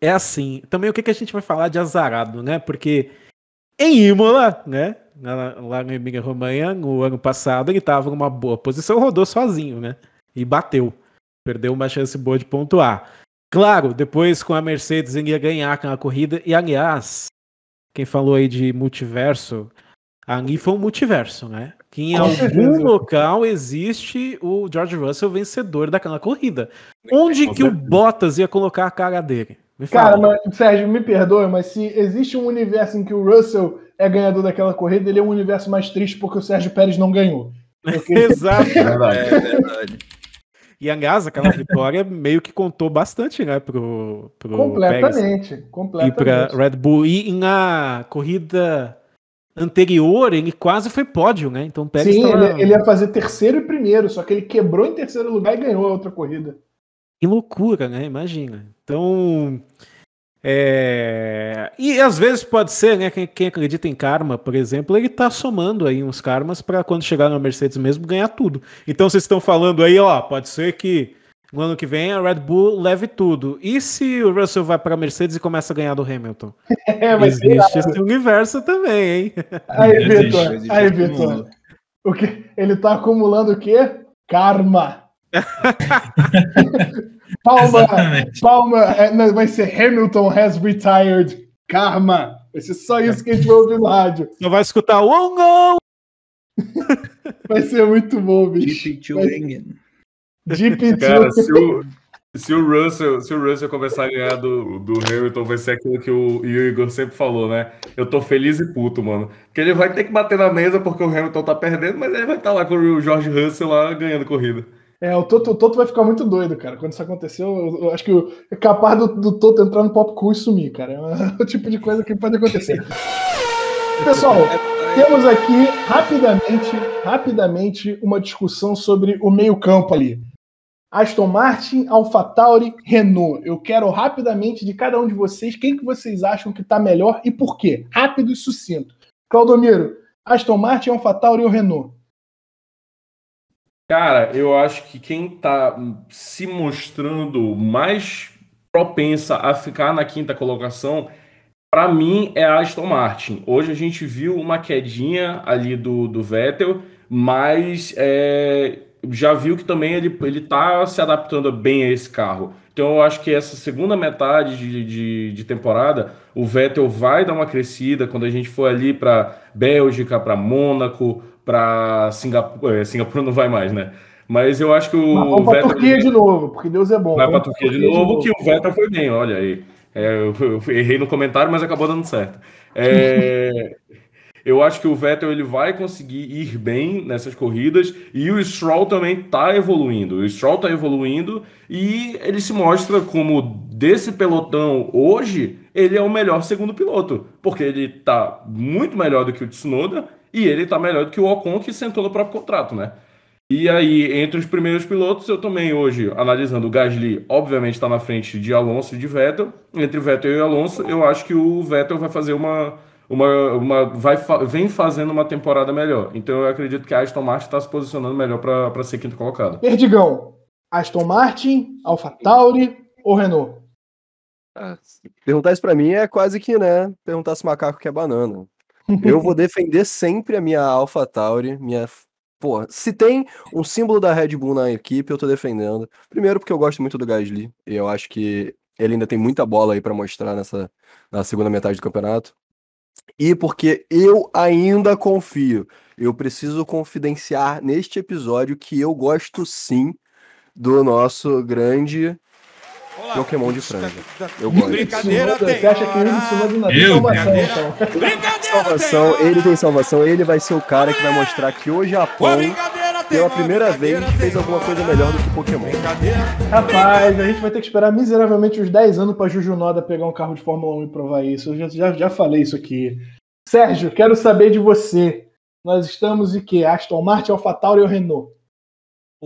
é assim. Também o que, que a gente vai falar de azarado, né? Porque em Imola, né? Lá, lá no Emília Romanha, no ano passado, ele estava numa boa posição, rodou sozinho, né? E bateu. Perdeu uma chance boa de pontuar. Claro, depois com a Mercedes ele ia ganhar aquela corrida. E aliás, quem falou aí de multiverso, ali foi um multiverso, né? Que em Com algum certeza. local existe o George Russell vencedor daquela corrida. Onde que o. Bottas ia colocar a cara dele? Me Cara, mas, Sérgio, me perdoe, mas se existe um universo em que o Russell é ganhador daquela corrida, ele é um universo mais triste porque o Sérgio Pérez não ganhou. Porque Exato. É verdade. É verdade. E aliás, aquela vitória meio que contou bastante, né, pro, pro Pérez completamente, e pra completamente. Red Bull. E na corrida anterior, ele quase foi pódio, né? Então o Pérez Sim, tava... ele, ele ia fazer terceiro e primeiro, só que ele quebrou em terceiro lugar e ganhou a outra corrida. Que loucura, né? Imagina. Então. é, E às vezes pode ser, né? Quem, quem acredita em karma, por exemplo, ele tá somando aí uns karmas para quando chegar na Mercedes mesmo ganhar tudo. Então vocês estão falando aí, ó, pode ser que no ano que vem a Red Bull leve tudo. E se o Russell vai para Mercedes e começa a ganhar do Hamilton? É, mas Existe esse universo também, hein? aí, Vitor, aí, Vitor. O que? Ele tá acumulando o quê? Karma. Palma, Exatamente. palma, é, não, vai ser Hamilton has retired. Karma. Vai ser só isso que a gente vai ouvir no rádio. Só vai escutar oh não! Vai ser muito bom, bicho. Deep Cara, se o, se o Russell, se o Russell começar a ganhar do, do Hamilton, vai ser aquilo que o, Igor sempre falou, né? Eu tô feliz e puto, mano. Porque ele vai ter que bater na mesa porque o Hamilton tá perdendo, mas ele vai estar lá com o George Russell lá ganhando corrida. É, o Toto, o Toto vai ficar muito doido, cara. Quando isso aconteceu, eu, eu acho que o- é capaz do, do Toto entrar no pop cool e sumir, cara. É o tipo de coisa que pode acontecer. Pessoal, temos aqui rapidamente, rapidamente uma discussão sobre o meio-campo ali. Aston Martin, AlphaTauri, Renault. Eu quero rapidamente de cada um de vocês quem que vocês acham que tá melhor e por quê. Rápido e sucinto. Claudomiro, Aston Martin, AlphaTauri ou Renault? Cara, eu acho que quem tá se mostrando mais propensa a ficar na quinta colocação, pra mim, é a Aston Martin. Hoje a gente viu uma quedinha ali do, do Vettel, mas é, já viu que também ele, ele tá se adaptando bem a esse carro. Então eu acho que essa segunda metade de, de, de temporada, o Vettel vai dar uma crescida quando a gente for ali para Bélgica, para Mônaco, para Singapura. É, Singapura não vai mais, né? Mas eu acho que o Vettel Turquia de novo, porque Deus é bom. vai para Turquia de novo, que o Vettel foi bem, olha aí. É, eu, eu errei no comentário, mas acabou dando certo. É, eu acho que o Vettel ele vai conseguir ir bem nessas corridas e o Stroll também está evoluindo. O Stroll está evoluindo e ele se mostra como desse pelotão hoje, ele é o melhor segundo piloto, porque ele está muito melhor do que o Tsunoda e ele está melhor do que o Ocon que sentou no próprio contrato, né? E aí, entre os primeiros pilotos, eu também hoje, analisando o Gasly, obviamente está na frente de Alonso e de Vettel. Entre Vettel e Alonso, eu acho que o Vettel vai fazer uma. uma, uma vai, fa- vem fazendo uma temporada melhor. Então eu acredito que a Aston Martin está se posicionando melhor para ser quinto colocado. Perdigão, Aston Martin, AlphaTauri ou Renault? Ah, Perguntar isso pra mim é quase que, né? Perguntar se macaco quer banana. Eu vou defender sempre a minha AlphaTauri, minha. Pô, se tem um símbolo da Red Bull na equipe, eu tô defendendo. Primeiro porque eu gosto muito do Gasly, e eu acho que Ele ainda tem muita bola aí pra mostrar nessa na segunda metade do campeonato. E porque eu ainda confio. Eu preciso confidenciar neste episódio que eu gosto sim do nosso grande Pokémon de franja. Eu gosto. Tsunoda, você acha que o Tsunoda não tem Eu, salvação, então? Salvação, ele tem salvação, ele vai ser o cara que vai mostrar que o Japão, pela primeira vez, fez alguma coisa melhor do que Pokémon. Rapaz, a gente vai ter que esperar miseravelmente uns 10 anos pra Juju Noda pegar um carro de Fórmula 1 e provar isso. Eu já, já, já falei isso aqui. Sérgio, quero saber de você. Nós estamos em que? Aston Martin, AlphaTauri ou Renault?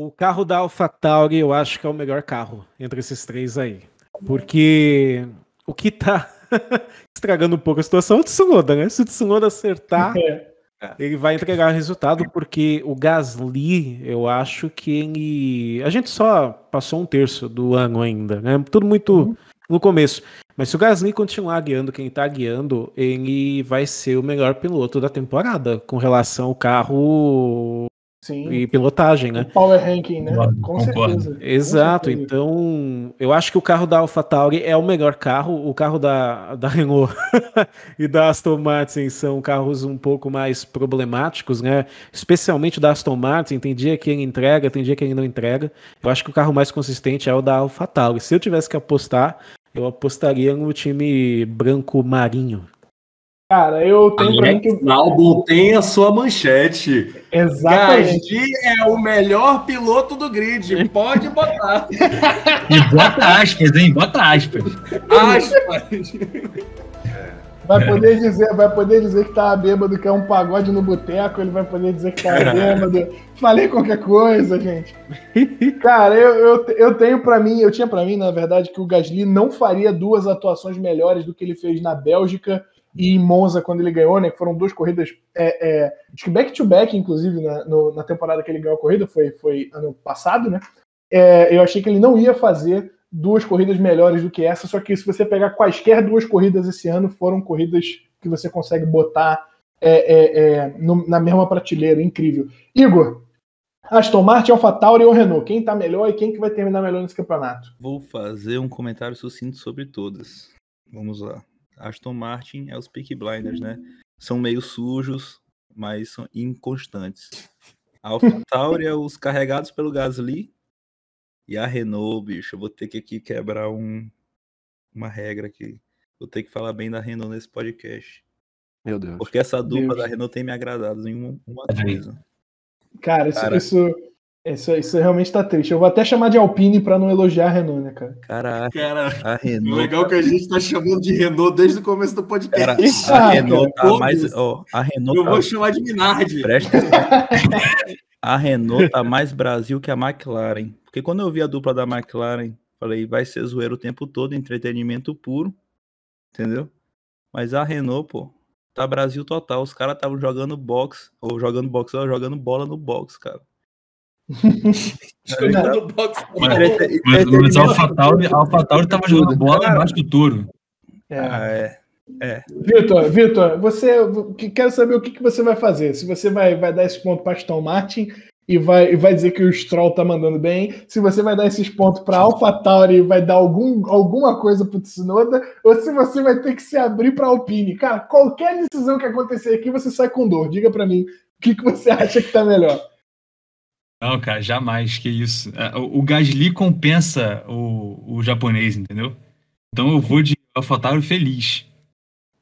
O carro da AlphaTauri eu acho que é o melhor carro entre esses três aí. Porque o que tá estragando um pouco a situação é o Tsunoda, né? Se o Tsunoda acertar, É. ele vai entregar resultado, porque o Gasly, eu acho que ele. A gente só passou um terço do ano ainda, né? Tudo muito no começo. Mas se o Gasly continuar guiando quem tá guiando, ele vai ser o melhor piloto da temporada com relação ao carro Sim. e pilotagem, O né? Power Ranking, né? Concordo, Com concordo. certeza. Exato, Com certeza. então eu acho que o carro da AlphaTauri é o melhor carro, o carro da, da Renault e da Aston Martin são carros um pouco mais problemáticos, né? Especialmente o da Aston Martin, tem dia que ele entrega, tem dia que ele não entrega. Eu acho que o carro mais consistente é o da AlphaTauri. Se eu tivesse que apostar, eu apostaria no time branco marinho. Cara, eu tenho pra mim que. Albon tem a sua manchete. Exatamente. Gasly é o melhor piloto do grid. Pode botar. E bota aspas, hein? Bota aspas. Aspas. Vai poder dizer, vai poder dizer que tava bêbado, que é um pagode no boteco, ele vai poder dizer que tava bêbado. Falei qualquer coisa, gente. Cara, eu, eu, eu tenho pra mim, eu tinha pra mim, na verdade, que o Gasly não faria duas atuações melhores do que ele fez na Bélgica e em Monza quando ele ganhou, né? Foram duas corridas, é, é, acho que back-to-back, inclusive, na, no- na temporada que ele ganhou a corrida, foi, foi ano passado, né? É, eu achei que ele não ia fazer duas corridas melhores do que essa, só que se você pegar quaisquer duas corridas esse ano, foram corridas que você consegue botar é, é, é, no- na mesma prateleira, incrível. Igor, Aston Martin, AlphaTauri ou Renault? Quem tá melhor e quem que vai terminar melhor nesse campeonato? Vou fazer um comentário sucinto sobre todas. Vamos lá. Aston Martin é os Peak Blinders, né? São meio sujos, mas são inconstantes. A AlphaTauri é os carregados pelo Gasly. E a Renault, bicho, eu vou ter que aqui quebrar um, uma regra aqui. Vou ter que falar bem da Renault nesse podcast. Meu Deus. Porque essa dupla Deus. da Renault tem me agradado em uma, uma coisa. Cara, isso, Cara. isso, isso, isso realmente tá triste. Eu vou até chamar de Alpine pra não elogiar a Renault, né, cara? Cara, Cara, a Renault. legal que a gente tá chamando de Renault desde o começo do podcast. Cara, Ah, a Renault cara, tá mais. Ó, a Renault Eu tá vou chamar de Minardi. Presta atenção. A Renault tá mais Brasil que a McLaren. Porque quando eu vi a dupla da McLaren, falei, vai ser zoeiro o tempo todo, entretenimento puro. Entendeu? Mas a Renault, pô, tá Brasil total. Os caras estavam jogando box, ou jogando box, ou jogando bola no box, cara. Jogando boxe. Entrete- Mas, mas a entretenimento- AlphaTauri, a AlphaTauri tava jogando bola Cara. embaixo do touro. É. Ah, é. Vitor, Vitor, você que- quero saber o que, que você vai fazer. Se você vai, vai dar esse ponto para Aston Martin e vai, e vai dizer que o Stroll tá mandando bem, se você vai dar esses pontos para AlphaTauri e vai dar algum, alguma coisa pro Tsunoda, ou se você vai ter que se abrir para Alpine. Cara, qualquer decisão que acontecer aqui, você sai com dor. Diga para mim, o que, que você acha que tá melhor? Não, cara, jamais, que isso. É, O, o Gasly compensa o, o japonês, entendeu? Então eu vou de AlphaTauri feliz.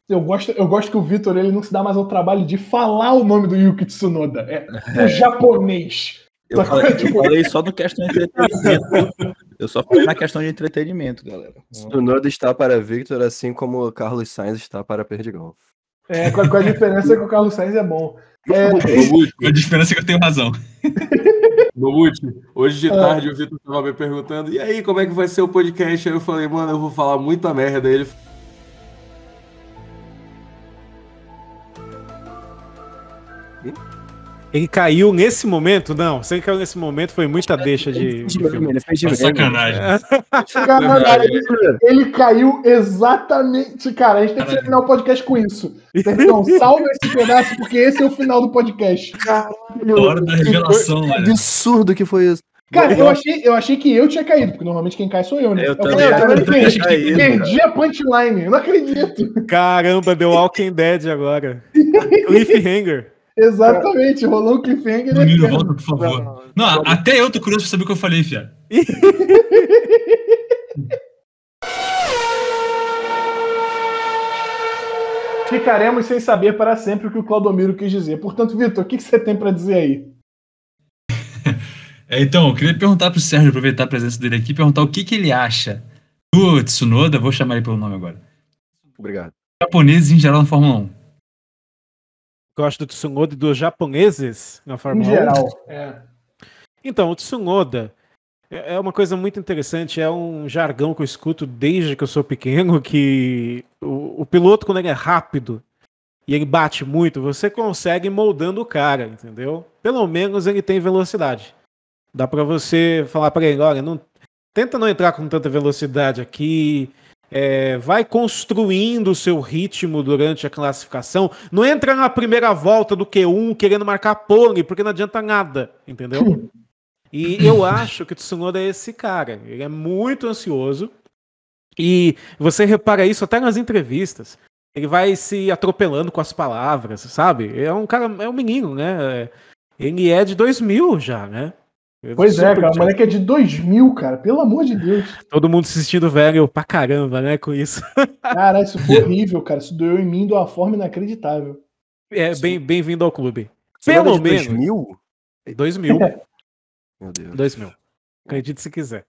Eu gosto, eu gosto que o Vitor ele não se dá mais ao trabalho de falar o nome do Yuki Tsunoda. É, o japonês. Eu falei, eu falei só no questão de entretenimento. Eu só falei na questão de entretenimento, galera. Tsunoda está para Victor, assim como o Carlos Sainz está para Perdigão. É, com, a, com a diferença que o Carlos Sainz é bom. É, Mamute, A diferença é que eu tenho razão. Mamute, hoje de Ah. tarde o Vitor tava me perguntando, e aí, como é que vai ser o podcast? Aí eu falei, mano, eu vou falar muita merda. Ele Ele caiu nesse momento? Não, se ele caiu nesse momento foi muita deixa de. Ele fez de meme. sacanagem. Cara, ele, ele caiu exatamente. Cara, a gente tem que terminar o podcast com isso. Então, salva esse pedaço, porque esse é o final do podcast. Hora da revelação, Que absurdo que foi isso. Cara, eu achei, eu achei que eu tinha caído, porque normalmente quem cai sou eu, né? Eu falei, também, "Ah, eu eu também perdi, que- perdi a punchline, eu não acredito. Caramba, deu Walking Dead agora. Cliffhanger. Exatamente, rolou um cliffhanger. né, cara? volta, por favor. Não, até eu tô curioso pra saber o que eu falei, fiado. Ficaremos sem saber para sempre o que o Claudomiro quis dizer. Portanto, Vitor, o que que você tem para dizer aí? É, então, eu queria perguntar pro Sérgio, aproveitar a presença dele aqui, perguntar o que, que ele acha do Tsunoda, vou chamar ele pelo nome agora. Obrigado. Japoneses em geral na Fórmula 1. Gosto do Tsunoda e dos japoneses na Em Fórmula 1. geral. É. Então, o Tsunoda é é uma coisa muito interessante, é um jargão que eu escuto desde que eu sou pequeno, que o, o piloto, quando ele é rápido e ele bate muito, você consegue ir moldando o cara, entendeu? Pelo menos ele tem velocidade. Dá pra você falar pra ele, olha, não, tenta não entrar com tanta velocidade aqui, é, vai construindo o seu ritmo durante a classificação, não entra na primeira volta do Q1 querendo marcar pole, porque não adianta nada, entendeu? E eu acho que o Tsunoda é esse cara. Ele é muito ansioso. E você repara isso até nas entrevistas. Ele vai se atropelando com as palavras, sabe? É um cara, é um menino, né? Ele é de 2000 já, né? Pois é, cara, o moleque é de 2000, cara, pelo amor de Deus. Todo mundo se sentindo velho pra caramba, né? Com isso. Cara, isso foi horrível, cara. Isso doeu em mim de uma forma inacreditável. É, bem- bem-vindo ao clube. Você Pelo de menos. 2000? 2000. Meu Deus. 2000. Acredite se quiser.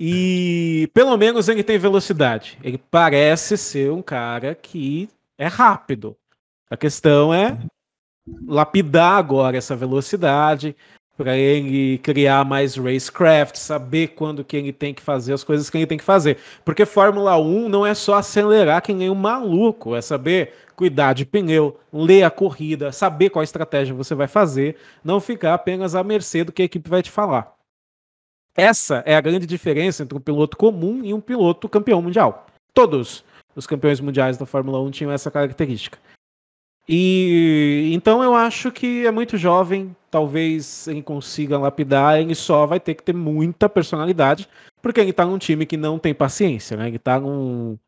E pelo menos ele tem velocidade. Ele parece ser um cara que é rápido. A questão é lapidar agora essa velocidade para ele criar mais racecraft, saber quando que ele tem que fazer as coisas que ele tem que fazer. Porque Fórmula 1 não é só acelerar que nem um maluco, é saber cuidar de pneu, ler a corrida, saber qual estratégia você vai fazer, não ficar apenas à mercê do que a equipe vai te falar. Essa é a grande diferença entre um piloto comum e um piloto campeão mundial. Todos os campeões mundiais da Fórmula 1 tinham essa característica. E então eu acho que é muito jovem, talvez ele consiga lapidar, ele só vai ter que ter muita personalidade, porque ele tá num time que não tem paciência, né? Ele tá num,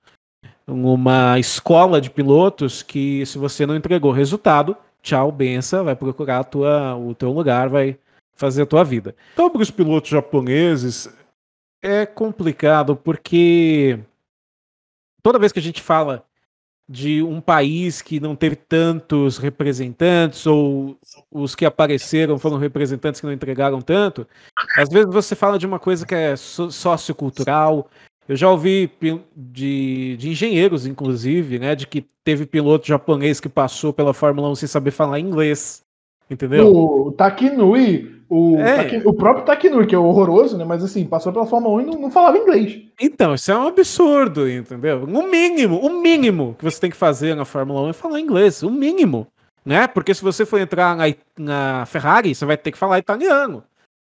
numa escola de pilotos que se você não entregou resultado, tchau, benção, vai procurar a tua, o teu lugar, vai fazer a tua vida. Sobre os pilotos japoneses, é complicado porque toda vez que a gente fala de um país que não teve tantos representantes ou os que apareceram foram representantes que não entregaram tanto, às vezes você fala de uma coisa que é so- sociocultural. Eu já ouvi de, de engenheiros, inclusive, né, de que teve piloto japonês que passou pela Fórmula 1 sem saber falar inglês. Entendeu? O Takinui, o, É. Taki- o próprio Takinui, que é horroroso, né? Mas assim, passou pela Fórmula 1 e não, não falava inglês. Então, isso é um absurdo, entendeu? O mínimo, o mínimo que você tem que fazer na Fórmula 1 é falar inglês, o mínimo, né? Porque se você for entrar na, na Ferrari, você vai ter que falar italiano.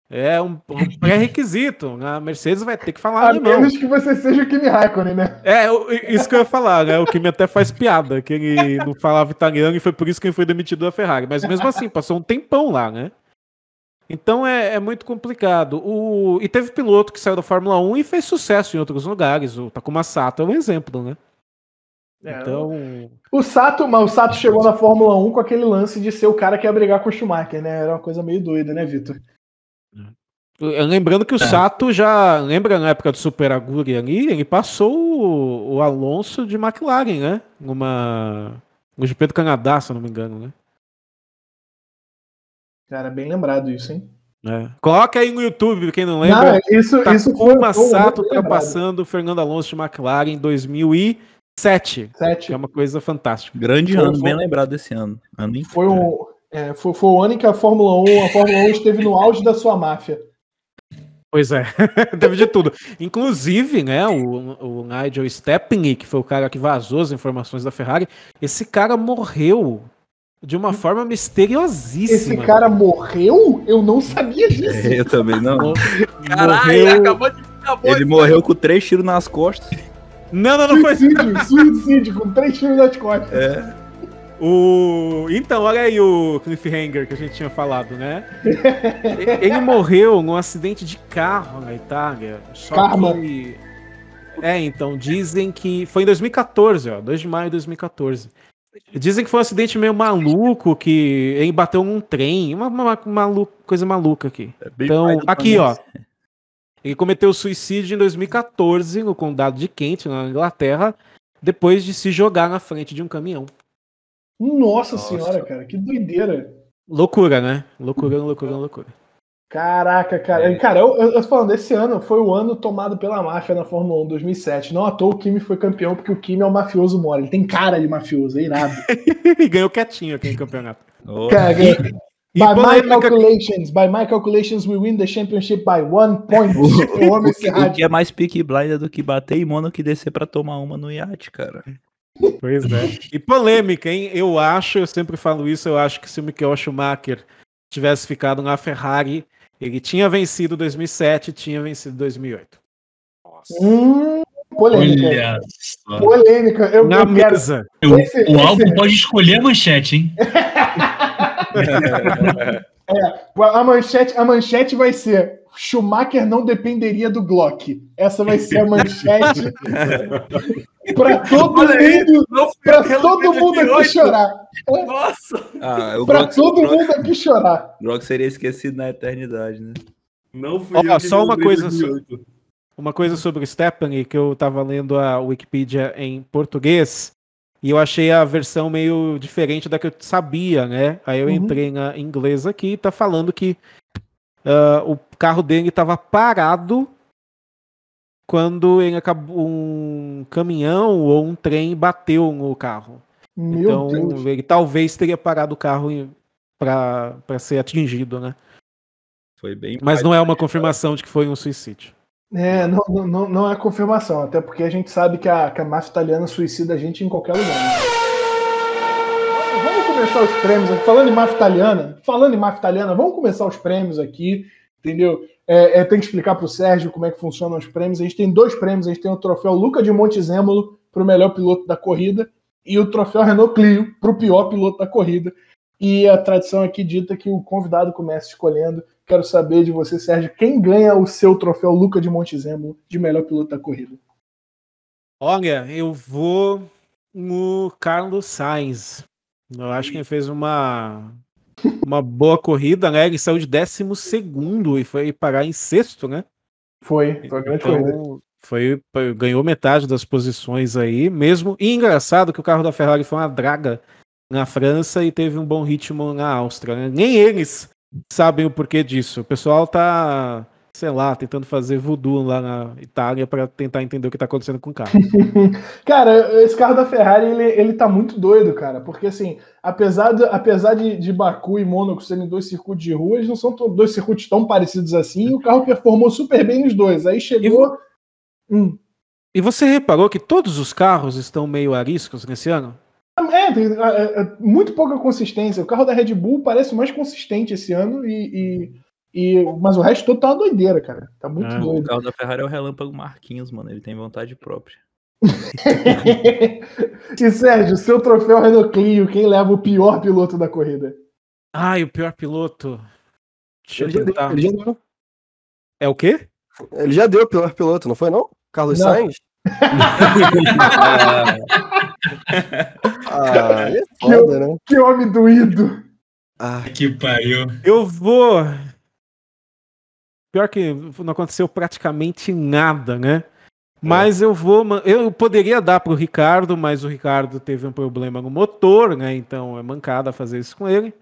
É um, um pré-requisito. Na Mercedes vai ter que falar A alemão. menos que você seja o Kimi Raikkonen, né? É, isso que eu ia falar, né? O que me até faz piada, que ele não falava italiano e foi por isso que ele foi demitido da Ferrari. Mas mesmo assim, passou um tempão lá, né? Então é, é muito complicado. O, e teve piloto que saiu da Fórmula 1 e fez sucesso em outros lugares. O Takuma Sato é um exemplo, né? É, Então. O Sato, mas o Sato chegou na Fórmula 1 com aquele lance de ser o cara que ia brigar com o Schumacher, né? Era uma coisa meio doida, né, Vitor? Lembrando que o Sato já. Lembra na época do Super Aguri ali? Ele passou o, o Alonso de McLaren, né? Numa. No GP do Canadá, se eu não me engano, né? Cara, bem lembrado isso, hein? É. Coloca aí no YouTube, quem não lembra. Não, isso, isso Takuma foi um Sato ultrapassando o Fernando Alonso de McLaren em 2007. Sete. Que é uma coisa fantástica. Grande Foi- ano, foi- bem lembrado desse ano. ano Foi, um, é, foi, foi o ano em que a Fórmula 1, a Fórmula 1 esteve no auge da sua máfia. Pois é, teve de tudo. Inclusive, né, o, o Nigel Stepney, que foi o cara que vazou as informações da Ferrari, esse cara morreu de uma forma misteriosíssima. Esse cara morreu? Eu não sabia disso. Eu também não. Caralho, morreu... acabou de acabou Ele de- morreu com três tiros nas costas. Não, não, não foi. Suicídio, suicídio, com três tiros nas costas. É. O... Então, olha aí o cliffhanger que a gente tinha falado, né? Ele morreu num acidente de carro na Itália. Só Karma. que. É, então, dizem que. Foi em 2014, ó, 2 de maio de 2014. Dizem que foi um acidente meio maluco, que ele bateu num trem, uma, uma- malu- coisa maluca aqui. É Então, aqui, ó. Ele cometeu suicídio em 2014 no condado de Kent, na Inglaterra, depois de se jogar na frente de um caminhão. Nossa, Nossa. senhora, cara, que doideira. Loucura, né? Loucura, loucura, loucura. Caraca, cara. Cara, eu, eu, eu tô falando, esse ano foi o ano tomado pela máfia na Fórmula 1, 2007. Não à toa o Kimi foi campeão, porque o Kimi é o mafioso mora. Ele tem cara de mafioso, é irado. e ganhou quietinho aqui no campeonato. Cara, E by my calculations, by my calculations, we win the championship by one point. Eu amo esse o rádio. que é mais pique blinder do que bater em mono que descer pra tomar uma no iate, cara. Pois é. E polêmica, hein? Eu acho, eu sempre falo isso, eu acho que se o Michael Schumacher tivesse ficado na Ferrari, ele tinha vencido 2007, tinha vencido 2008. Hum, polêmica. Olha só. Polêmica. Eu, Na eu quero. mesa. O, Esse- o álbum pode escolher a manchete, hein? A manchete, a manchete vai ser Schumacher não dependeria do Glock. Essa vai ser a manchete para todo Olha aí, mundo, para todo mundo aqui 2008. chorar. Nossa! Ah, o Para todo Glock- mundo aqui chorar. o Glock seria esquecido na eternidade, né? Não fui eu que só uma coisa 2008. Uma coisa sobre o Stephanie, que eu tava lendo a Wikipedia em português, e eu achei a versão meio diferente da que eu sabia, né? Aí eu Uhum. entrei na inglesa aqui e tá falando que ah, o carro dele tava parado quando ele acabou um caminhão ou um trem bateu no carro. Meu então Deus. ele talvez teria parado o carro para ser atingido, né? Foi bem. Mas não é uma confirmação de que foi um suicídio. É, não, não- não, não é confirmação, até porque a gente sabe que a, que a máfia italiana suicida a gente em qualquer lugar. né? Começar os prêmios aqui. Falando em máfia italiana, falando em máfia italiana, vamos começar os prêmios aqui, entendeu? É, é, tem que explicar para o Sérgio como é que funcionam os prêmios. A gente tem dois prêmios, a gente tem o troféu Luca de Montezemolo para o melhor piloto da corrida e o troféu Renault Clio para o pior piloto da corrida. E a tradição aqui dita que o convidado começa escolhendo. Quero saber de você, Sérgio, quem ganha o seu troféu Luca de Montezemolo de melhor piloto da corrida? Olha, eu vou no Carlos Sainz. Eu acho que ele fez uma, uma boa corrida, né? Ele saiu de 12 segundo e foi parar em sexto, né? Foi, foi uma grande corrida. Então, foi, foi- ganhou metade das posições aí mesmo. E engraçado que o carro da Ferrari foi uma draga na França e teve um bom ritmo na Áustria. né? Nem eles sabem o porquê disso. O pessoal tá, sei lá, tentando fazer voodoo lá na Itália para tentar entender o que tá acontecendo com o carro. Cara, esse carro da Ferrari, ele, ele tá muito doido, cara. Porque, assim, apesar de, apesar de, de Baku e Mônaco serem dois circuitos de rua, eles não são dois circuitos tão parecidos assim. E o carro performou super bem nos dois. Aí chegou. Hum. E você reparou que todos os carros estão meio ariscos nesse ano? É, tem é, é, muito pouca consistência. O carro da Red Bull parece mais consistente esse ano, e, e, e- mas o resto todo tá uma doideira, cara. Tá muito Ah, O doido. carro da Ferrari é o relâmpago Marquinhos, mano. Ele tem vontade própria. e Sérgio, seu troféu Renault Clio, quem leva o pior piloto da corrida? Ai, o pior piloto. Deixa eu Ele já, deu, tentar. ele, já deu, É o quê? ele já deu o pior piloto, não foi não? Carlos Não. Sainz? Ah, é foda, né? Que homem doído! Ah, Que pariu. Eu vou. Pior que não aconteceu praticamente nada, né? Mas eu vou. Eu poderia dar pro Ricardo, mas o Ricardo teve um problema no motor, né? Então é mancada fazer isso com ele.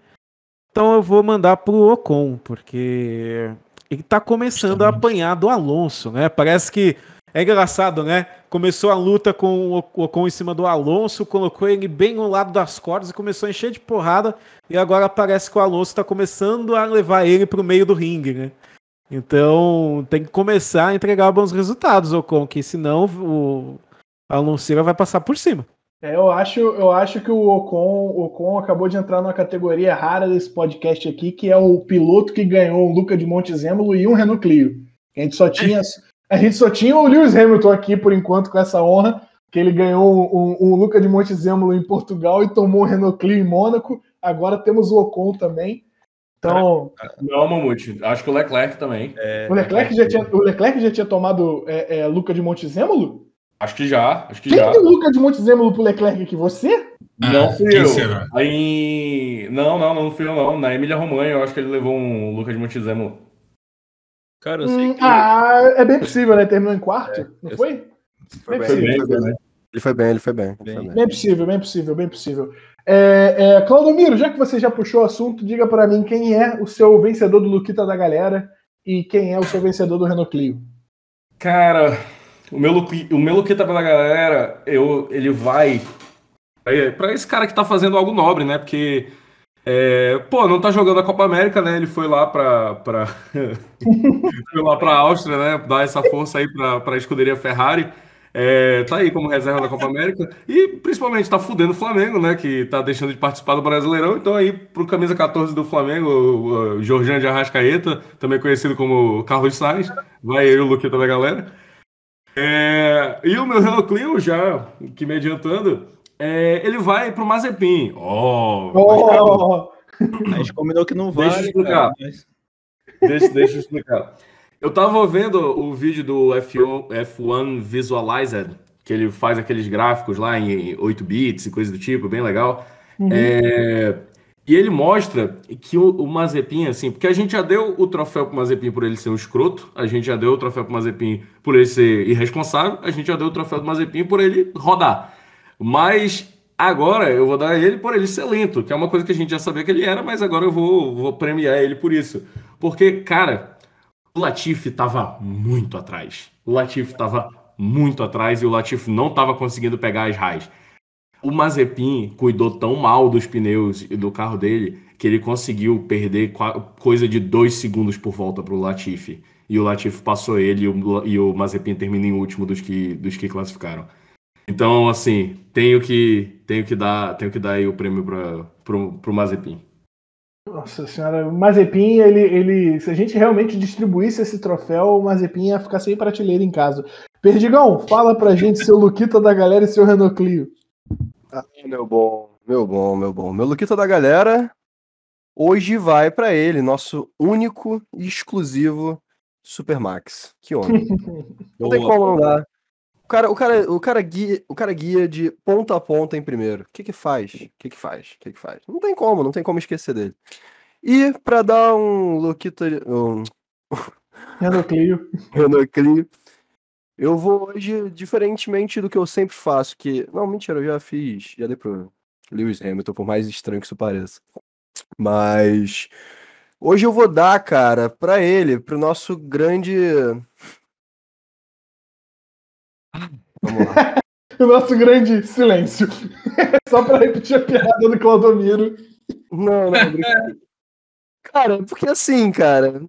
Então eu vou mandar pro Ocon, porque ele tá começando a apanhar do Alonso, né? Parece que. É engraçado, né? Começou a luta com o Ocon em cima do Alonso, colocou ele bem no lado das cordas e começou a encher de porrada. E agora parece que o Alonso está começando a levar ele para o meio do ringue, né? Então tem que começar a entregar bons resultados, Ocon, que senão o Alonso vai passar por cima. É, eu acho, eu acho que o Ocon, Ocon acabou de entrar numa categoria rara desse podcast aqui, que é o piloto que ganhou um Luca de Montezemolo e um Renault Clio. A gente só tinha, a gente só tinha o Lewis Hamilton aqui por enquanto com essa honra, que ele ganhou um, um, um Luca de Montezemolo em Portugal e tomou o Renault Clio em Mônaco. Agora temos o Ocon também. Então, Não, Mamute. Acho que o Leclerc também. É, o Leclerc já tinha, o Leclerc já tinha tomado é, é, Luca de Montezemolo? Acho que já. Acho que Quem já. deu Luca de Montezemolo pro Leclerc aqui? Você? Não Ah, fui quem eu. será? Aí. Não, não, não fui eu, não. Na Emília Romanha, eu acho que ele levou um Lucas de Montezemolo. Cara, eu sei Hum, que. ah, é bem possível, né? Terminou em quarto, não eu foi? Foi Bem bem, possível. ele foi bem. Ele foi bem, ele foi bem. ele foi Bem. bem. Possível, bem possível, bem possível. É, é, Claudomiro, já que você já puxou o assunto, diga pra mim quem é o seu vencedor do Luquita da galera e quem é o seu vencedor do Renault Clio. Cara, o meu, o meu Luquita pela galera, eu, ele vai é, pra esse cara que tá fazendo algo nobre, né? Porque, é, pô, não tá jogando a Copa América, né? Ele foi lá pra, pra, foi lá pra Áustria, né? Dar essa força aí pra, pra escuderia Ferrari. É, tá aí como reserva da Copa América. E principalmente tá fudendo o Flamengo, né? Que tá deixando de participar do Brasileirão. Então aí pro camisa 14 do Flamengo, o, Jorjan de Arrascaeta, também conhecido como Carlos Sainz. Vai aí o Luquita da galera. É, e o meu Renault Clio, já que me adiantando, é, ele vai pro Mazepin. Oh, mas Oh, A gente combinou que não Deixa eu explicar. cara. Mas... deixa, deixa eu explicar. Eu tava vendo o vídeo do F1, F1 Visualizer, que ele faz aqueles gráficos lá em 8 bits e coisa do tipo, bem legal. É, e ele mostra que o, o Mazepin, assim, porque a gente já deu o troféu pro Mazepin por ele ser um escroto, a gente já deu o troféu pro Mazepin por ele ser irresponsável, a gente já deu o troféu do Mazepin por ele rodar. Mas agora eu vou dar ele por ele ser lento, que é uma coisa que a gente já sabia que ele era, mas agora eu vou, vou premiar ele por isso. Porque, cara, o Latifi tava muito atrás. O Latifi tava muito atrás e o Latifi não tava conseguindo pegar as raias. O Mazepin cuidou tão mal dos pneus e do carro dele que ele conseguiu perder coisa de dois segundos por volta pro Latifi. E o Latifi passou ele e o, o Mazepin termina em último dos que, dos que classificaram. Então, assim, tenho que, tenho que dar, tenho que dar o prêmio para pro Mazepin. Nossa senhora, o Mazepin, ele, ele, se a gente realmente distribuísse esse troféu, o Mazepin ia ficar sem prateleira em casa. Perdigão, fala pra gente seu Luquita da galera e seu Renault Clio. Ah, meu bom, meu bom, meu bom. Meu Luquita da galera hoje vai pra ele, nosso único e exclusivo Supermax. Que homem. Não tem como não dar. O cara, o cara, o cara guia, o cara guia de ponta a ponta em primeiro. O que que faz? O que que faz? O que que faz? Não tem como, não tem como esquecer dele. E pra dar um Luquita, um Renault Clio. Renault Clio. Eu vou hoje, diferentemente do que eu sempre faço, que. Não, mentira, eu já fiz. Já dei pro Lewis Hamilton, por mais estranho que isso pareça. Mas. Hoje eu vou dar, cara, pra ele, pro nosso grande. Vamos lá. O nosso grande silêncio. Só pra repetir a piada do Claudomiro. Não, não, brincadeira. Cara, porque assim, cara.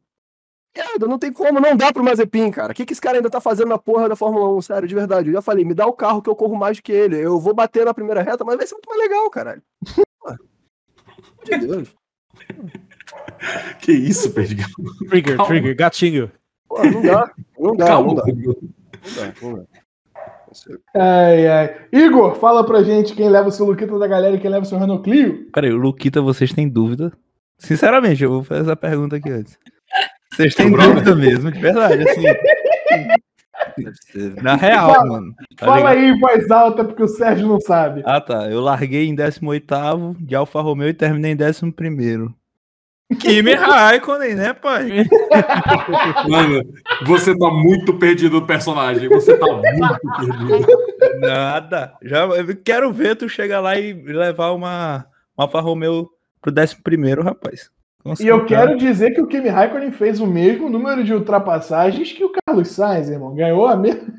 Não tem como, não dá pro Mazepin, cara. O que, que esse cara ainda tá fazendo na porra da Fórmula 1? Sério, de verdade. Eu já falei, me dá o carro que eu corro mais do que ele. Eu vou bater na primeira reta, mas vai ser muito mais legal, caralho. Meu Deus. Que isso, Perdigão? Trigger, Calma. trigger, gatinho. Pô, não dá. Não dá, Calma. não dá. Não dá, não dá. Ai, ai. Igor, fala pra gente quem leva o seu Luquita da galera e quem leva o seu Renault Clio. Peraí, o Luquita, vocês têm dúvida? Sinceramente, eu vou fazer essa pergunta aqui antes. Vocês têm dúvida mesmo, de verdade, assim. Na real, Fala- mano. tá Fala ligado? aí em voz alta, porque o Sérgio não sabe. Ah, tá. Eu larguei em 18º de Alfa Romeo e terminei em 11º. Kimi Raikkonen, né, pai? Mano, você tá muito perdido no personagem. Você tá muito perdido. Nada. Já eu quero ver tu chegar lá e levar uma, uma Alfa Romeo pro 11º, rapaz. Com E eu certeza. quero dizer que o Kimi Raikkonen fez o mesmo número de ultrapassagens que o Carlos Sainz, irmão. Ganhou a mesma.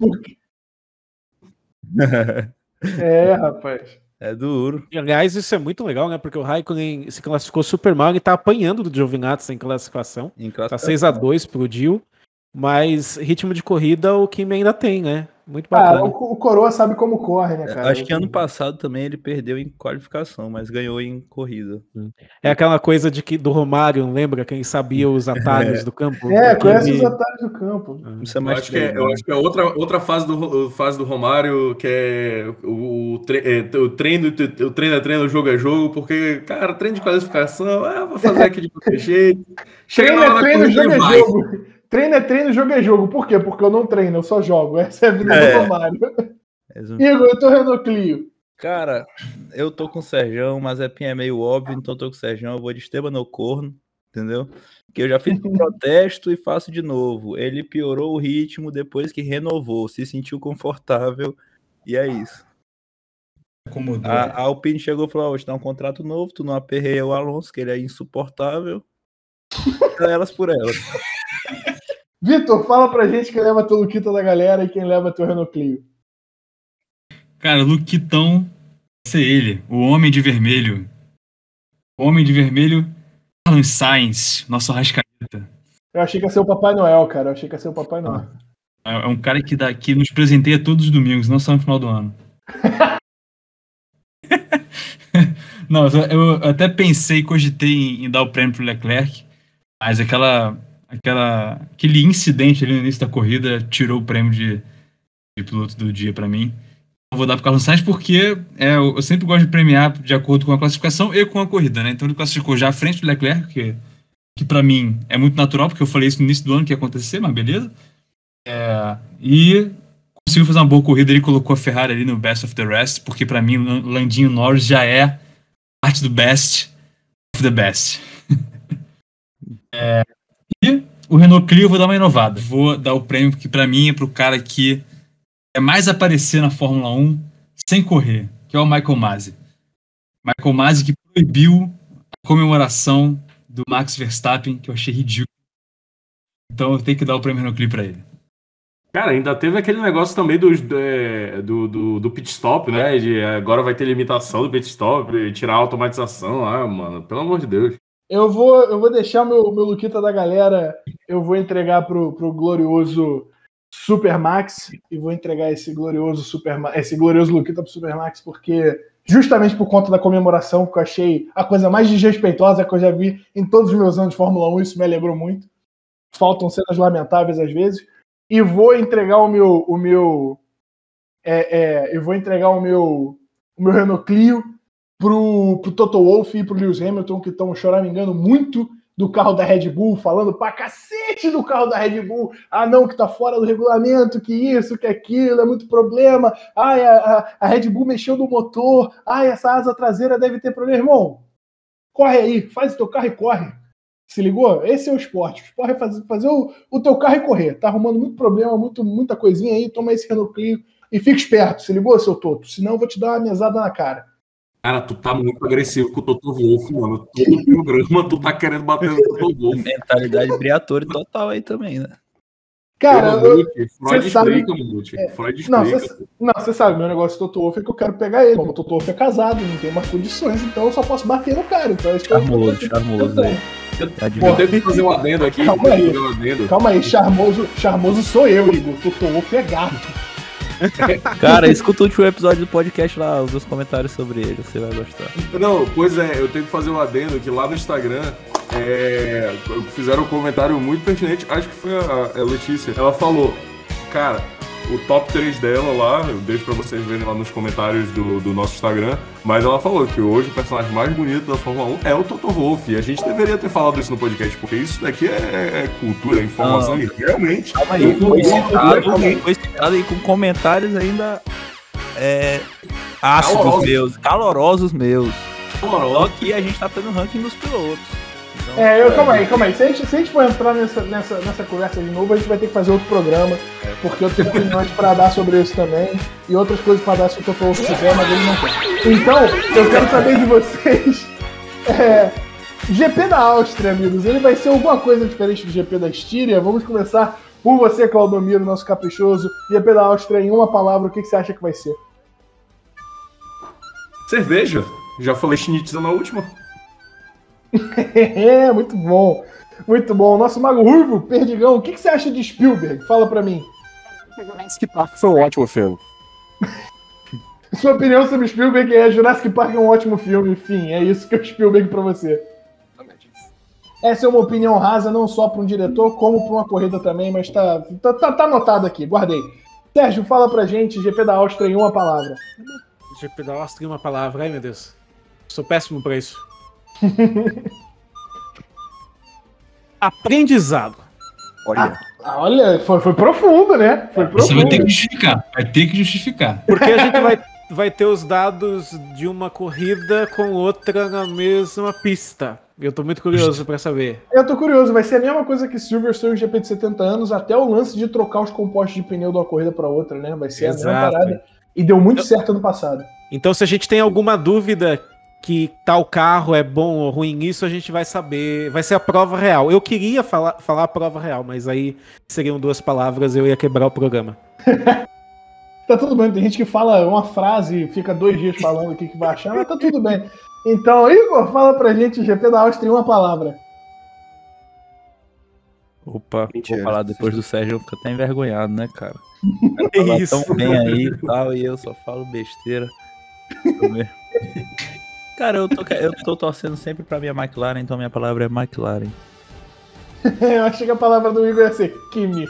É, rapaz. É duro. E, aliás, isso é muito legal, né? Porque o Raikkonen se classificou super mal e tá apanhando do Giovinazzi em classificação. Em Tá classificação. 6 a 2 pro Dio. Mas ritmo de corrida o Kimi ainda tem, né? Muito bacana. Cara, o, o Coroa sabe como corre, né, cara? Acho que ano passado também ele perdeu em qualificação, mas ganhou em corrida. É aquela coisa de que do Romário, lembra? Quem sabia os atalhos do campo. É, conhece os atalhos do campo. Isso é Eu mais acho, que é, eu né? acho que é outra, outra fase, do, fase do Romário, que é o, o, tre- é, o treino, o treino é treino, o jogo é jogo, porque, cara, treino de qualificação, ah, vou fazer aqui de qualquer jeito. Chega Treino na é hora da treino, corrida jogo é jogo. Treino é treino, jogo é jogo. Por quê? Porque eu não treino, eu só jogo. Essa é a vida É. do Romário. Igor, eu tô Renault Clio. Cara, eu tô com o Serjão, mas é, é meio óbvio, então eu tô com o Serjão, eu vou de Esteban no corno, entendeu? Que eu já fiz um protesto e faço de novo. Ele piorou o ritmo depois que renovou, se sentiu confortável, e é isso. Acomodou. A, a Alpine chegou e falou: vou te dar um contrato novo, tu não aperreia o Alonso, que ele é insuportável. elas por elas. Vitor, fala pra gente quem leva teu Luquita da galera e quem leva teu Renault Clio. Cara, Luquitão vai ser ele, o Homem de Vermelho. O Homem de Vermelho, Carlos Sainz, nosso rascaeta. Eu achei que ia ser o Papai Noel, cara. Eu achei que ia ser o Papai Noel. É é um cara que, dá, que nos presenteia todos os domingos, não só no final do ano. não, eu, eu até pensei, cogitei em, em dar o prêmio pro Leclerc, mas aquela, aquela, aquele incidente ali no início da corrida tirou o prêmio de, de piloto do dia pra mim. Eu vou dar pro Carlos Sainz porque é, eu, sempre gosto de premiar de acordo com a classificação e com a corrida, né? Então ele classificou já à frente do Leclerc, que, que para mim é muito natural, porque eu falei isso no início do ano que ia acontecer, mas beleza. É, e conseguiu fazer uma boa corrida, ele colocou a Ferrari ali no best of the rest, porque pra mim o Landinho Norris já é parte do best of the best. É, e o Renault Clio eu vou dar uma inovada. Vou dar o prêmio que pra mim é pro cara que é mais aparecer na Fórmula 1 sem correr, que é o Michael Masi. Michael Masi que proibiu a comemoração do Max Verstappen, que eu achei ridículo. Então eu tenho que dar o prêmio Renault Clio pra ele. Cara, ainda teve aquele negócio também dos, é, do, do, do pit stop, né? De agora vai ter limitação do pit stop, tirar a automatização lá, mano. Pelo amor de Deus. Eu vou, eu vou deixar meu, meu Luquita da galera, eu vou entregar pro, pro glorioso Supermax e vou entregar esse glorioso Supermax, esse glorioso Luquita pro Supermax, porque justamente por conta da comemoração, que eu achei a coisa mais desrespeitosa que eu já vi em todos os meus anos de Fórmula 1, isso me alegrou muito. Faltam cenas lamentáveis às vezes. E vou entregar o meu. O meu é, é, eu vou entregar o meu, o meu Renault Clio pro, pro Toto Wolff e pro Lewis Hamilton, que estão, choramingando muito do carro da Red Bull, falando pra cacete do carro da Red Bull. Ah, não, que tá fora do regulamento, que isso, que aquilo, é muito problema. Ai, a, a, a Red Bull mexeu no motor. Ai, essa asa traseira deve ter problema. Irmão, corre aí, faz o teu carro e corre. Se ligou? Esse é o esporte. O esporte é fazer, fazer o, o teu carro e correr. Tá arrumando muito problema, muito, muita coisinha aí. Toma esse Renault Clio e fica esperto. Se ligou, seu Toto? Senão eu vou te dar uma mesada na cara. Cara, tu tá muito agressivo com o Toto Wolff, mano. Todo programa tu tá querendo bater no Toto Wolff. Mentalidade Briatore total aí também, né? Cara, eu, Mamute, Freud você sabe- explica, Mamute. Freud Não, explica. você, não, você sabe, meu negócio do Toto Wolff é que eu quero pegar ele. Como o Toto Wolff é casado, não tem mais condições, então eu só posso bater no cara. Então é isso que eu- Charmoso, charmoso, né? Eu Adivinha? tenho que fazer um adendo aqui. Calma aí. fazer um adendo. Calma aí, charmoso, charmoso sou eu, Igor. Toto Wolff é gato. Cara, escuta o último episódio do podcast lá, os meus comentários sobre ele, você vai gostar. Não, pois é, eu tenho que fazer um adendo que lá no Instagram é, fizeram um comentário muito pertinente, acho que foi a, a Letícia. Ela falou, cara, o top 3 dela lá, eu deixo pra vocês verem lá nos comentários do, do nosso Instagram, mas ela falou que hoje o personagem mais bonito da Fórmula 1 é o Toto Wolff, e a gente deveria ter falado isso no podcast, porque isso daqui é, é cultura, é informação, e realmente. Calma aí, foi citado, e com comentários ainda é, ácidos Calorosos. meus, calorosos meus. Só Caloroso. que a gente tá fazendo ranking dos pilotos. Então, É, eu, calma aí, calma aí. Se a, gente, se a gente for entrar nessa, nessa, nessa conversa de novo, a gente vai ter que fazer outro programa, porque eu tenho opiniões pra dar sobre isso também, e outras coisas pra dar se o Toto Wolff quiser, mas ele não quer. Então, eu quero saber de vocês. é, GP da Áustria, amigos, ele vai ser alguma coisa diferente do GP da Estíria? Vamos começar por você, Claudomiro, nosso caprichoso. GP da Áustria, em uma palavra, o que, que você acha que vai ser? Cerveja. Já falei schnitzel na última. É, muito bom. Muito bom. Nosso Mago Ruivo, Perdigão, o que, que você acha de Spielberg? Fala pra mim. Jurassic Park foi um ótimo filme. Sua opinião sobre Spielberg é Jurassic Park é um ótimo filme, enfim, é isso que é o Spielberg pra você. Essa é uma opinião rasa, não só para um diretor, como para uma corrida também, mas tá, tá, tá, tá anotado aqui, guardei. Sérgio, fala pra gente, GP da Áustria em uma palavra. GP da Áustria em uma palavra, ai meu Deus. Sou péssimo pra isso. Aprendizado. Olha. Ah, olha, foi, foi profundo, né? Foi Você profundo. vai ter que justificar. Vai ter que justificar. Porque a gente vai, vai ter os dados de uma corrida com outra na mesma pista. Eu tô muito curioso pra saber. Eu tô curioso, vai ser a mesma coisa que Silverstone GP de 70 anos, até o lance de trocar os compostos de pneu de uma corrida para outra, né? Vai ser a mesma Exato. parada. E deu muito certo ano passado. Então, se a gente tem alguma dúvida que tal carro é bom ou ruim nisso, a gente vai saber. Vai ser a prova real. Eu queria falar, falar a prova real, mas aí seriam duas palavras eu ia quebrar o programa. Tá tudo bem, tem gente que fala uma frase e fica dois dias falando o que, que vai achar, mas tá tudo bem. Então, Igor, fala pra gente, GP da Áustria em uma palavra. Opa, Mentira. vou falar depois do Sérgio, eu fico até envergonhado, né, cara? Falar isso? tão bem aí e tal, e eu só falo besteira. Cara, eu tô, eu tô torcendo sempre pra minha McLaren, então minha palavra é McLaren. Eu achei que a palavra do Igor ia ser Kimi.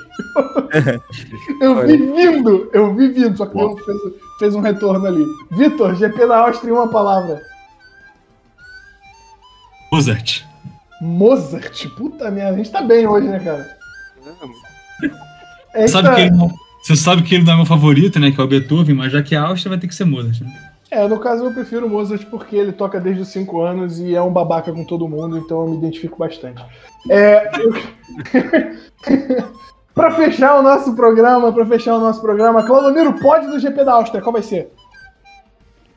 eu vi vindo, eu vi vindo, só que não fez, fez um retorno ali. Vitor, GP da Áustria em uma palavra. Mozart. Mozart, puta merda, a gente tá bem hoje, né, cara? É, Sabe tá- que ele não- Você sabe que ele não é meu favorito, né? Que é o Beethoven, mas já que é a Áustria vai ter que ser Mozart. Né? É, no caso eu prefiro o Mozart porque ele toca desde os 5 anos e é um babaca com todo mundo, então eu me identifico bastante. É, eu... pra fechar o nosso programa, pra fechar o nosso programa, Claudomiro, pode do GP da Áustria, qual vai ser?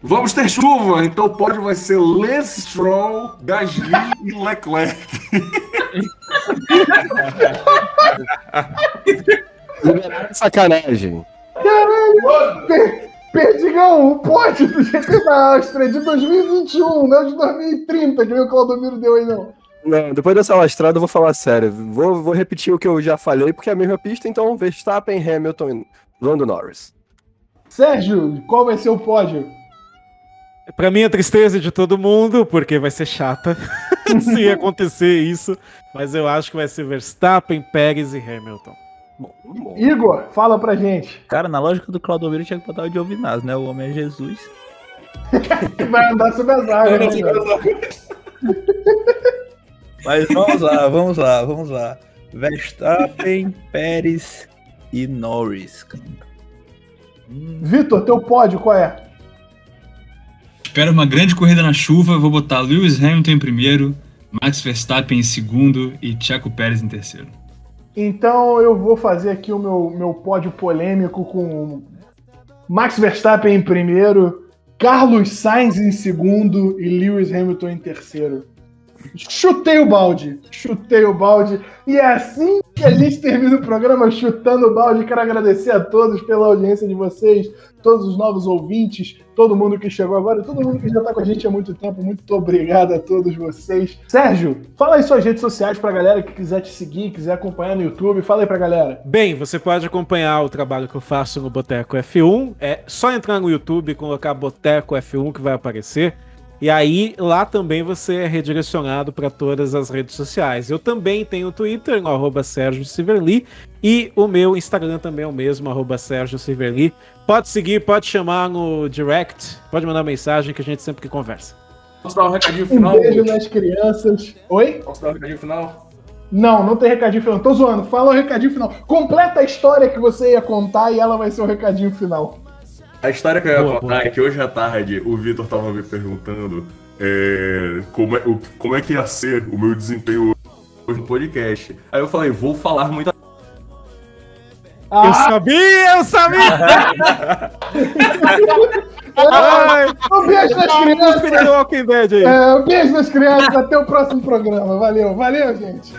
Vamos ter chuva, então pode vai ser Lance Stroll, Gasly e Leclerc. Sacanagem. Per- Perdigão, o pódio do GP da Áustria de 2021, não de 2030, que nem o Claudomiro deu aí, não. Não, depois dessa lastrada eu vou falar sério. Vou, vou repetir o que eu já falei, porque é a mesma pista, então Verstappen, Hamilton e Lando Norris. Sérgio, qual vai ser o pódio? Pra mim, a tristeza de todo mundo, porque vai ser chata se acontecer isso. Mas eu acho que vai ser Verstappen, Pérez e Hamilton. Igor, fala pra gente. Cara, na lógica do Claudomiro tinha que botar o Giovinazzi, né? O homem é Jesus. Vai andar sobre as águas, né? Mas vamos lá, vamos lá, vamos lá. Verstappen, Pérez e Norris. Hum, Vitor, teu pódio qual é? Espero uma grande corrida na chuva. Vou botar Lewis Hamilton em primeiro, Max Verstappen em segundo e Checo Pérez em terceiro. Então eu vou fazer aqui o meu, meu pódio polêmico com Max Verstappen em primeiro, Carlos Sainz em segundo e Lewis Hamilton em terceiro. Chutei o balde, chutei o balde. E é assim que a gente termina o programa chutando o balde. Quero agradecer a todos pela audiência de vocês, todos os novos ouvintes, todo mundo que chegou agora, todo mundo que já está com a gente há muito tempo. Muito obrigado a todos vocês. Sérgio, fala aí suas redes sociais pra galera que quiser te seguir, quiser acompanhar no YouTube. Fala aí pra galera. Bem, você pode acompanhar o trabalho que eu faço no Boteco F1. É só entrar no YouTube e colocar Boteco F1 que vai aparecer. E aí, lá também você é redirecionado para todas as redes sociais. Eu também tenho o Twitter, no Sérgio Silverli, e o meu Instagram também é o mesmo, arroba Sérgio Silverli. Pode seguir, pode chamar no direct, pode mandar mensagem que a gente sempre que conversa. Posso dar um recadinho Um final? beijo nas crianças. Oi? Posso dar um recadinho final? Não, não tem recadinho final. Tô zoando. Fala o recadinho final. Completa a história que você ia contar e ela vai ser o recadinho final. A história que eu ia Boa, contar boa. é que hoje à tarde o Vitor tava me perguntando é, como, é, o- como é que ia ser o meu desempenho hoje no podcast. Aí eu falei, vou falar muita Eu Ah, sabia, eu sabia! Ai, um beijo crianças. Walking Dead aí. É, um beijo nas crianças. Até o próximo programa. Valeu, valeu, gente.